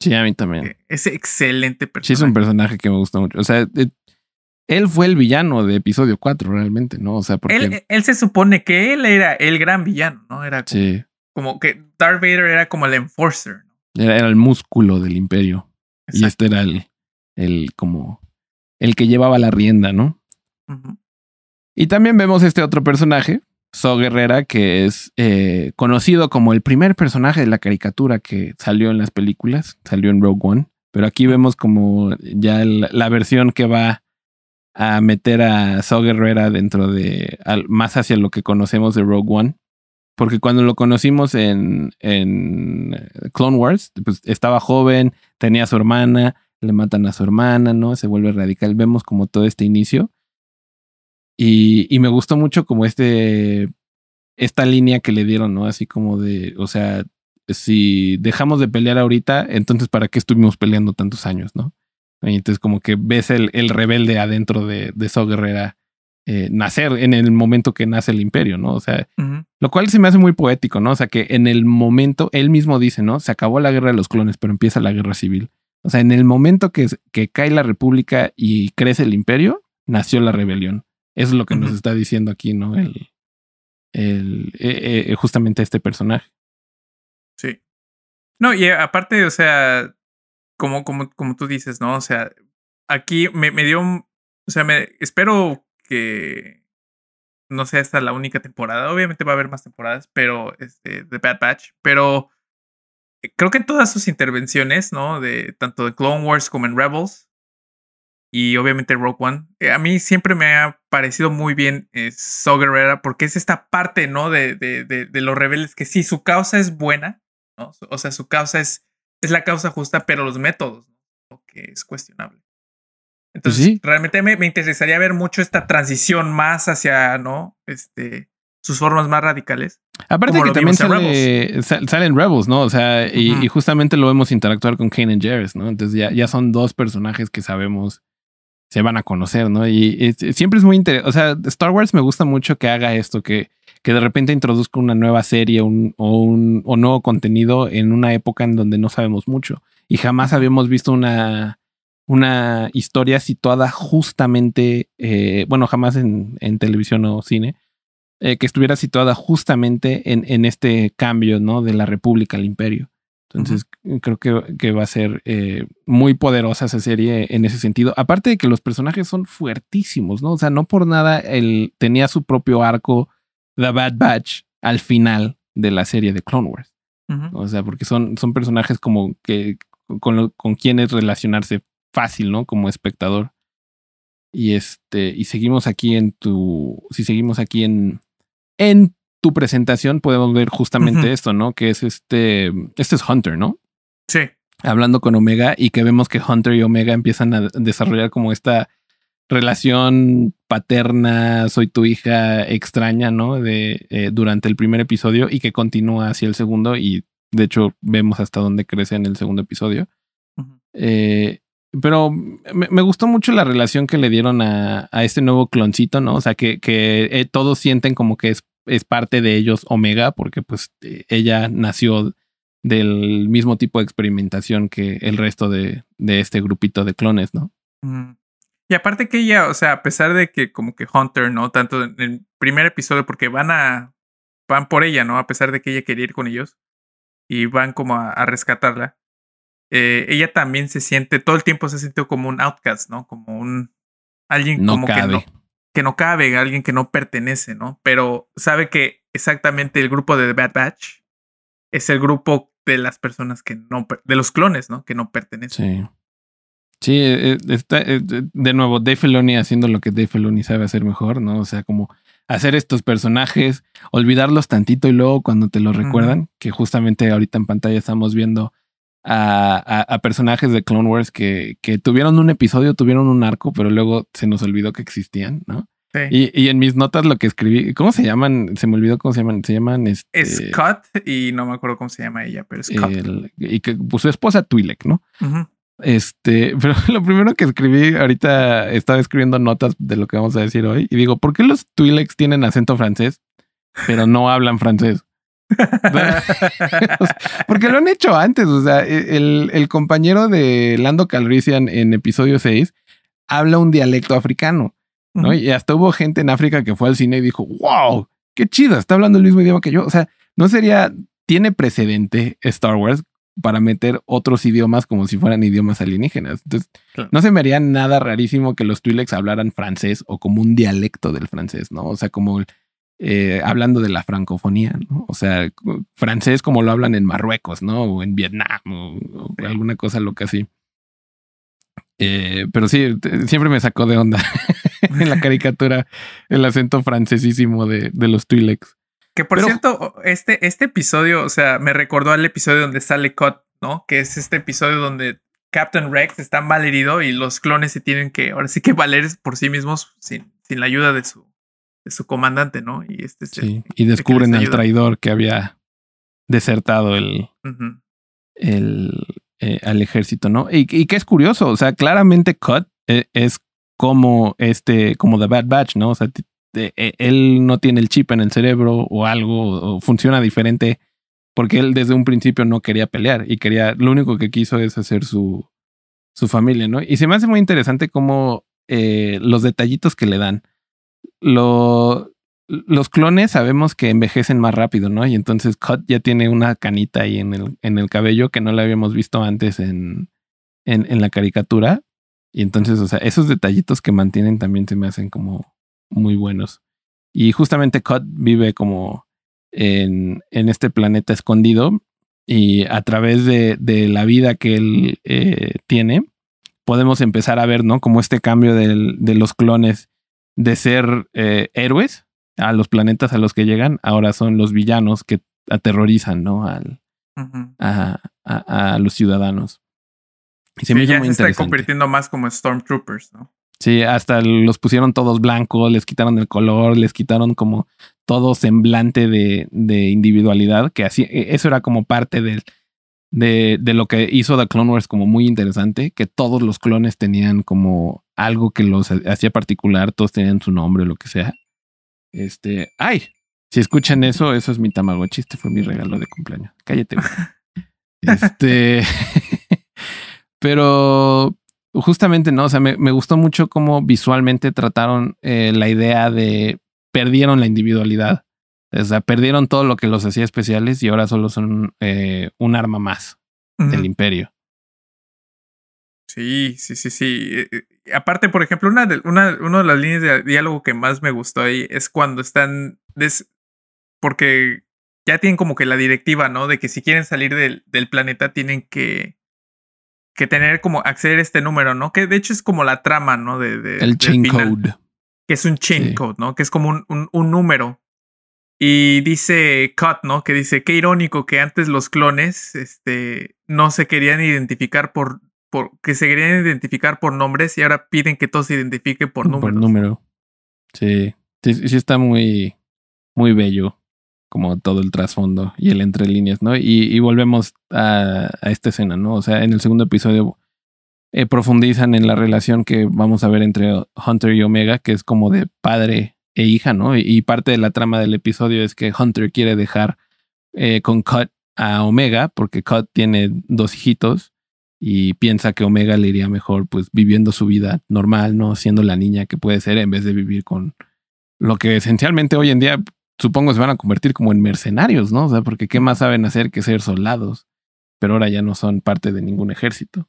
Sí, a mí también. que Es excelente Sí, personaje. es un personaje que me gusta mucho. O sea, eh, él fue el villano de episodio 4 realmente, ¿no? O sea, porque... él, él se supone que él era el gran villano, ¿no? Era como, sí, como que Darth Vader era como el enforcer. ¿no? era, era el músculo del imperio. Y Exacto. este era el, el como... El que llevaba la rienda, ¿no? Y también vemos este otro personaje, So Guerrera, que es eh, conocido como el primer personaje de la caricatura que salió en las películas, salió en Rogue One, pero aquí vemos como ya el- la versión que va a meter a So Guerrera dentro de, al- más hacia lo que conocemos de Rogue One, porque cuando lo conocimos en, en Clone Wars, pues estaba joven, tenía a su hermana, le matan a su hermana, ¿no? Se vuelve radical, vemos como todo este inicio. Y, y me gustó mucho como este, esta línea que le dieron, ¿no? Así como de, o sea, si dejamos de pelear ahorita, entonces ¿para qué estuvimos peleando tantos años, no? Y entonces como que ves el, el rebelde adentro de, de So Guerrera eh, nacer en el momento que nace el imperio, ¿no? O sea, lo cual se me hace muy poético, ¿no? O sea, que en el momento, él mismo dice, ¿no? Se acabó la guerra de los clones, pero empieza la guerra civil. O sea, en el momento que, que cae la república y crece el imperio, nació la rebelión. Eso es lo que nos está diciendo aquí, ¿no? El, el, eh, eh, justamente este personaje. Sí. No, y aparte, o sea, como, como, como tú dices, ¿no? O sea, aquí me, me dio un. O sea, me espero que no sea esta la única temporada. Obviamente va a haber más temporadas, pero este, de Bad Batch. Pero eh, creo que en todas sus intervenciones, ¿no? De tanto de Clone Wars como en Rebels. Y obviamente Rogue One. eh, a mí siempre me ha parecido muy bien eh, Gerrera porque es esta parte, ¿no? De, de, de, de los rebeldes que sí, su causa es buena, ¿no? O sea, su causa es, es la causa justa, pero los métodos, ¿no? Lo que es cuestionable. Entonces, sí. realmente me, me interesaría ver mucho esta transición más hacia, ¿no? Este, sus formas más radicales. Aparte que también sale, sal- salen Rebels, ¿no? O sea, y, y justamente lo vemos interactuar con Kanan Jarrus, ¿no? Entonces ya, ya son dos personajes que sabemos se van a conocer, ¿no? Y siempre es muy interesante. O sea, Star Wars me gusta mucho que haga esto, que, que de repente introduzca una nueva serie o un o nuevo contenido en una época en donde no sabemos mucho. Y jamás habíamos visto una, una historia situada justamente, eh, bueno, jamás en, en televisión o cine, eh, que estuviera situada justamente en, en este cambio, ¿no? De la República al Imperio. Entonces, creo que, que va a ser eh, muy poderosa esa serie en ese sentido. Aparte de que los personajes son fuertísimos, ¿no? O sea, no por nada él tenía su propio arco, The Bad Batch, al final de la serie de Clone Wars. O sea, porque son, son personajes como que con, lo- con quienes relacionarse fácil, ¿no? Como espectador. Y este, y seguimos aquí en tu, si seguimos aquí en, en tu presentación, podemos ver justamente esto, ¿no? Que es este, este es Hunter, ¿no? Sí. Hablando con Omega y que vemos que Hunter y Omega empiezan a desarrollar como esta relación paterna, soy tu hija extraña, ¿no? De eh, durante el primer episodio y que continúa hacia el segundo y de hecho vemos hasta dónde crece en el segundo episodio. Eh, pero me, me gustó mucho la relación que le dieron a, a este nuevo cloncito, ¿no? O sea, que, que eh, todos sienten como que es, es parte de ellos Omega, porque pues eh, ella nació del mismo tipo de experimentación que el resto de, de este grupito de clones, ¿no? Y aparte que ella, o sea, a pesar de que como que Hunter, ¿no? Tanto en el primer episodio, porque van a, van por ella, ¿no? A pesar de que ella quería ir con ellos. y van como a, rescatarla. Eh, ella también se siente, todo el tiempo se ha sentido como un outcast, ¿no? Como un alguien como que no, que no cabe, alguien que no pertenece, ¿no? Pero sabe que exactamente el grupo de The Bad Batch es el grupo de las personas que no, de los clones, ¿no? Que no pertenecen. Sí. Sí, eh, está, de nuevo, Dave Filoni haciendo lo que Dave Filoni sabe hacer mejor, ¿no? O sea, como hacer estos personajes, olvidarlos tantito y luego cuando te los recuerdan, que justamente ahorita en pantalla estamos viendo a, personajes de Clone Wars que, que, tuvieron un episodio, tuvieron un arco, pero luego se nos olvidó que existían, ¿no? Y, y, en mis notas lo que escribí, ¿cómo se llaman? Se me olvidó cómo se llaman. Se llaman este, Scott y no me acuerdo cómo se llama ella, pero Scott. y que pues, su esposa Twi'lek, ¿no? Este, pero lo primero que escribí ahorita estaba escribiendo notas de lo que vamos a decir hoy y digo, ¿por qué los Twi'leks tienen acento francés, pero no hablan francés? Porque lo han hecho antes. O sea, e, el, el compañero de Lando Calrissian en episodio 6 habla un dialecto africano, ¿no? Y hasta hubo gente en África que fue al cine y dijo, wow, qué chido, está hablando el mismo idioma que yo. O sea, no sería, tiene precedente Star Wars para meter otros idiomas como si fueran idiomas alienígenas. Entonces, no se me haría nada rarísimo que los Twi'leks hablaran francés o como un dialecto del francés, ¿no? O sea, como eh, hablando de la francofonía, ¿no? O sea, francés como lo hablan en Marruecos, ¿no? O en Vietnam o, alguna cosa loca así. Eh, pero sí, siempre me sacó de onda en la caricatura el acento francesísimo de, de los Twi'leks. Que por cierto, este, este episodio, o sea, me recordó al episodio donde sale Cut, ¿no? Que es este episodio donde Captain Rex está mal herido y los clones se tienen que, ahora sí que valer por sí mismos sin, sin la ayuda de su, de su comandante, ¿no? Y este sí, y descubren al traidor que había desertado el, el eh, al ejército, ¿no? Y, y, que es curioso, o sea, claramente Cut eh, es como este, como The Bad Batch, ¿no? O sea, e, él no tiene el chip en el cerebro o algo, o funciona diferente, porque él desde un principio no quería pelear y quería, lo único que quiso es hacer su, su familia, ¿no? Y se me hace muy interesante cómo eh, los detallitos que le dan. Lo, los clones sabemos que envejecen más rápido, ¿no? Y entonces Cut ya tiene una canita ahí en el, en el cabello que no la habíamos visto antes en, en, en la caricatura. Y entonces, o sea, esos detallitos que mantienen también se me hacen como muy buenos. Y justamente Cut vive como en, en este planeta escondido y a través de, de la vida que él eh, tiene, podemos empezar a ver, ¿no? Como este cambio de los clones de ser eh, héroes a los planetas a los que llegan, ahora son los villanos que aterrorizan, ¿no? Al, a, a, los ciudadanos. Y se me ya se está convirtiendo más como Stormtroopers, ¿no? Sí, hasta los pusieron todos blancos, les quitaron el color, les quitaron como todo semblante de, de individualidad, que así, e, eso era como parte de, de, de, lo que hizo The Clone Wars como muy interesante, que todos los clones tenían como algo que los hacía particular, todos tenían su nombre, lo que sea. Este, ay, si escuchan eso, eso es mi Tamagotchi, este fue mi regalo de cumpleaños. Cállate. este, pero justamente no, o sea, me, gustó mucho cómo visualmente trataron eh, la idea de perdieron la individualidad. O sea, perdieron todo lo que los hacía especiales y ahora solo son eh, un arma más del imperio. Sí, sí, sí, sí. Aparte, por ejemplo, una de, una, una de las líneas de diálogo que más me gustó ahí es cuando están. porque ya tienen como que la directiva, ¿no? De que si quieren salir del, del planeta tienen que que tener como acceder a este número, ¿no? Que de hecho es como la trama, ¿no? De, el chain code. Que es un chain code, ¿no? Que es como un, un, número. Y dice Cut, ¿no? Que dice, qué irónico que antes los clones este, no se querían identificar por, por, que se querían identificar por nombres y ahora piden que todos se identifiquen por números. Por número. Sí, sí, sí está muy, muy bello como todo el trasfondo y el entre líneas, ¿no? Y, volvemos a, esta escena, ¿no? O sea, en el segundo episodio eh, profundizan en la relación que vamos a ver entre Hunter y Omega, que es como de padre e hija, ¿no? Y, parte de la trama del episodio es que Hunter quiere dejar eh, con Cut a Omega, porque Cut tiene dos hijitos y piensa que Omega le iría mejor, pues viviendo su vida normal, ¿no? Siendo la niña que puede ser en vez de vivir con lo que esencialmente hoy en día supongo se van a convertir como en mercenarios, ¿no? O sea, porque qué más saben hacer que ser soldados, pero ahora ya no son parte de ningún ejército.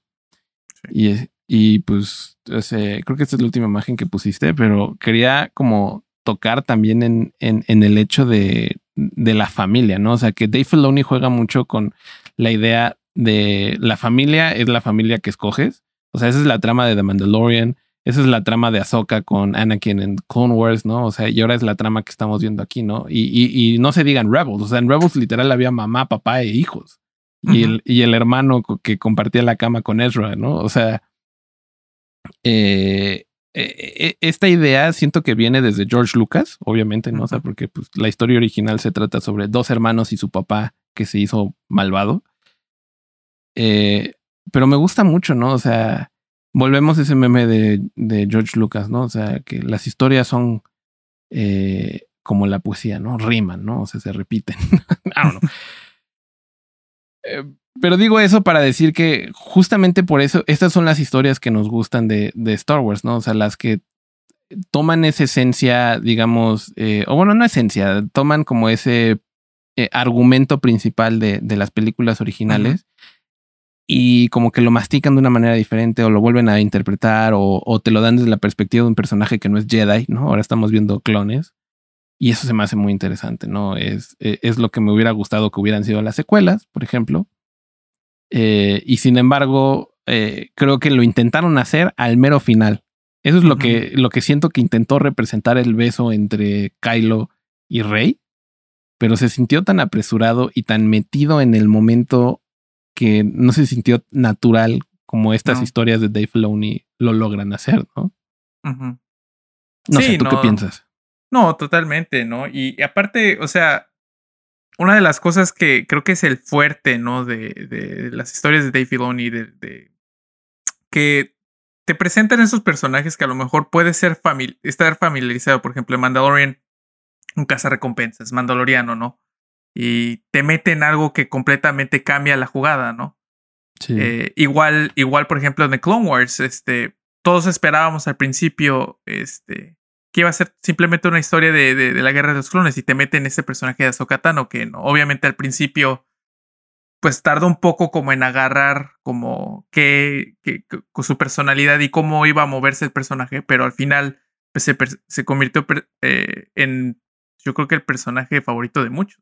Y, y pues creo que esta es la última imagen que pusiste, pero quería como tocar también en, en, en el hecho de, de, la familia, ¿no? O sea, que Dave Filoni juega mucho con la idea de la familia es la familia que escoges. O sea, esa es la trama de The Mandalorian. Esa es la trama de Ahsoka con Anakin en Clone Wars, ¿no? O sea, y ahora es la trama que estamos viendo aquí, ¿no? Y, y, y no se digan Rebels. O sea, en Rebels literal había mamá, papá e hijos. y, el, y el hermano que compartía la cama con Ezra, ¿no? O sea, eh, eh, esta idea siento que viene desde George Lucas, obviamente, ¿no? O sea, porque pues, la historia original se trata sobre dos hermanos y su papá que se hizo malvado. Eh, pero me gusta mucho, ¿no? O sea, volvemos a ese meme de, de George Lucas, ¿no? O sea, que las historias son eh, como la poesía, ¿no? Riman, ¿no? O sea, se repiten. Know. Eh, pero digo eso para decir que justamente por eso, estas son las historias que nos gustan de, de Star Wars, ¿no? O sea, las que toman esa esencia, digamos, eh, o bueno, no esencia, toman como ese argumento principal de, de, las películas originales y como que lo mastican de una manera diferente o lo vuelven a interpretar o, o, te lo dan desde la perspectiva de un personaje que no es Jedi, ¿no? Ahora estamos viendo clones. Y eso se me hace muy interesante, ¿no? Es, e, es lo que me hubiera gustado que hubieran sido las secuelas, por ejemplo. Eh, y sin embargo, eh, creo que lo intentaron hacer al mero final. Eso es lo, uh -huh. que, lo que siento que intentó representar el beso entre Kylo y Rey, pero se sintió tan apresurado y tan metido en el momento que no se sintió natural como estas no. historias de Dave Filoni lo logran hacer, ¿no? Uh -huh. No sí, sé, ¿tú no. qué piensas? No, totalmente, ¿no? Y, y, aparte, o sea, una de las cosas que creo que es el fuerte, ¿no? De, de las historias de Dave Filoni, de, de, que te presentan esos personajes que a lo mejor puedes ser famili estar familiarizado. Por ejemplo, Mandalorian, un cazarrecompensas, Mandaloriano, ¿no? Y te meten algo que completamente cambia la jugada, ¿no? Sí. Eh, igual, igual, por ejemplo, en The Clone Wars, este, todos esperábamos al principio, este, que iba a ser simplemente una historia de, de, de, la guerra de los clones y te meten este personaje de Ahsoka Tano que no, obviamente al principio pues tarda un poco como en agarrar como con su personalidad y cómo iba a moverse el personaje, pero al final pues, se, se convirtió eh, en yo creo que el personaje favorito de muchos.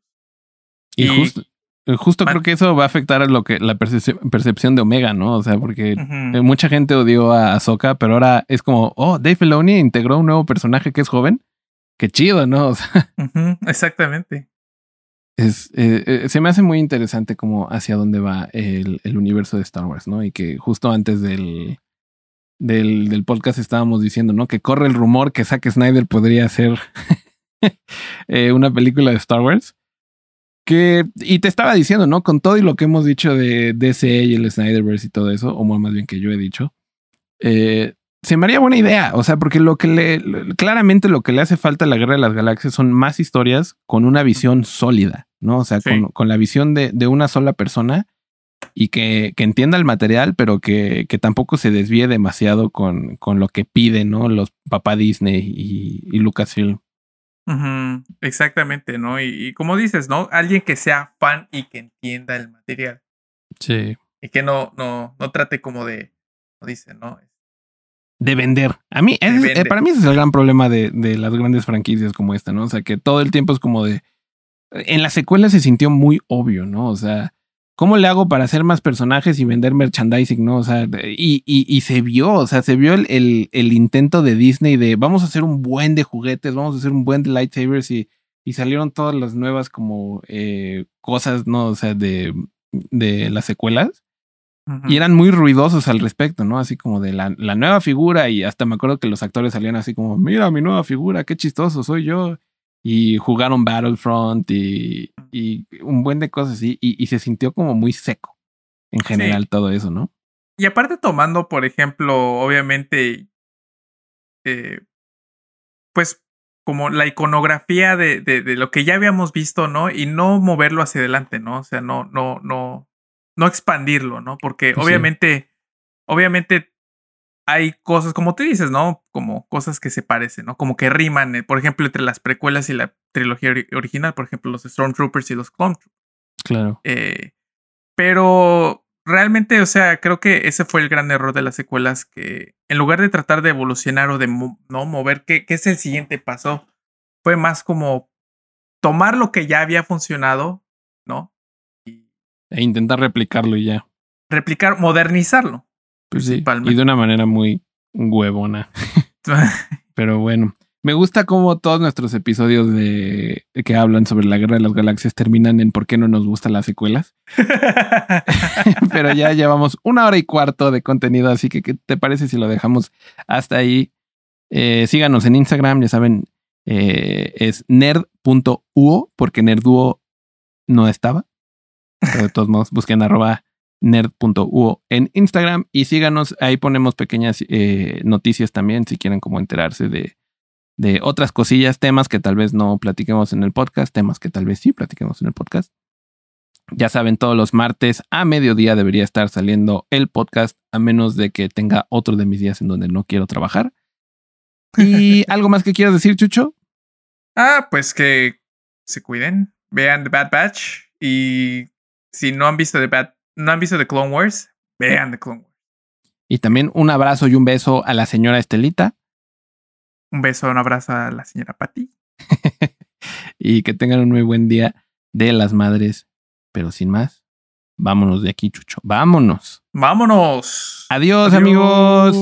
Y, y justo, justo creo que eso va a afectar a lo que la percepción, percepción de Omega, ¿no? O sea, porque uh -huh. mucha gente odió a Ahsoka, pero ahora es como, oh, Dave Filoni integró un nuevo personaje que es joven. Qué chido, ¿no? O sea, uh -huh. exactamente. Es, eh, eh, se me hace muy interesante como hacia dónde va el, el, universo de Star Wars, ¿no? Y que justo antes del, del, del podcast estábamos diciendo, ¿no? Que corre el rumor que Zack Snyder podría hacer eh, una película de Star Wars. Que, y te estaba diciendo, ¿no? Con todo y lo que hemos dicho de DC y el Snyderverse y todo eso, o más bien que yo he dicho, eh, se me haría buena idea. O sea, porque lo que le, claramente lo que le hace falta a la guerra de las galaxias son más historias con una visión sólida, ¿no? O sea, sí. con, con, la visión de, de, una sola persona y que, que entienda el material, pero que, que, tampoco se desvíe demasiado con, con lo que piden, ¿no? Los papá Disney y, y Lucasfilm. Uh -huh. Exactamente, ¿no? Y, y, como dices, ¿no? Alguien que sea fan y que entienda el material. Sí. Y que no, no, no trate como de, como dicen, ¿no? De vender. A mí, es, eh, para mí ese es el gran problema de, de, las grandes franquicias como esta, ¿no? O sea, que todo el tiempo es como de... En la secuela se sintió muy obvio, ¿no? O sea, ¿cómo le hago para hacer más personajes y vender merchandising, no? O sea, y, y, y se vio, o sea, se vio el, el, el, intento de Disney de vamos a hacer un buen de juguetes, vamos a hacer un buen de lightsabers y, y salieron todas las nuevas como eh, cosas, ¿no? O sea, de, de las secuelas. Uh -huh. Y eran muy ruidosos al respecto, ¿no? Así como de la, la, nueva figura y hasta me acuerdo que los actores salían así como, mira mi nueva figura, qué chistoso soy yo y jugaron Battlefront y, y un buen de cosas así, y, y, se sintió como muy seco en general sí. todo eso, ¿no? Y aparte tomando, por ejemplo, obviamente, eh, pues como la iconografía de, de, de, lo que ya habíamos visto, ¿no? Y no moverlo hacia adelante, ¿no? O sea, no, no, no, no expandirlo, ¿no? Porque obviamente, obviamente hay cosas, como tú dices, ¿no? Como cosas que se parecen, ¿no? Como que riman, eh, por ejemplo, entre las precuelas y la trilogía original, por ejemplo, los Stormtroopers y los Clone. Claro. Eh, pero realmente, o sea, creo que ese fue el gran error de las secuelas, que en lugar de tratar de evolucionar o de no mover, ¿qué, qué es el siguiente paso? Fue más como tomar lo que ya había funcionado, ¿no? E intentar replicarlo y ya. Replicar, modernizarlo. Pues sí. Y de una manera muy huevona. Pero bueno. Me gusta cómo todos nuestros episodios de que hablan sobre la guerra de las galaxias terminan en por qué no nos gustan las secuelas. Pero ya llevamos una hora y cuarto de contenido, así que ¿qué te parece si lo dejamos hasta ahí? Eh, síganos en Instagram, ya saben, eh, es nerd.uo, porque nerduo no estaba. Pero de todos modos, busquen arroba nerd.uo en Instagram y síganos. Ahí ponemos pequeñas eh, noticias también si quieren como enterarse de, de otras cosillas, temas que tal vez no platiquemos en el podcast, temas que tal vez sí platiquemos en el podcast. Ya saben, todos los martes a mediodía debería estar saliendo el podcast, a menos de que tenga otro de mis días en donde no quiero trabajar. ¿Y algo más que quieras decir, Chucho? Ah, pues que se cuiden, vean The Bad Batch y si no han visto The Bad no han visto The Clone Wars, vean The Clone Wars. Y también un abrazo y un beso a la señora Estelita. Un beso, un abrazo a la señora Patty. y que tengan un muy buen día de las madres. Pero sin más, vámonos de aquí, Chucho. Vámonos. Vámonos. Adiós, Adiós. amigos.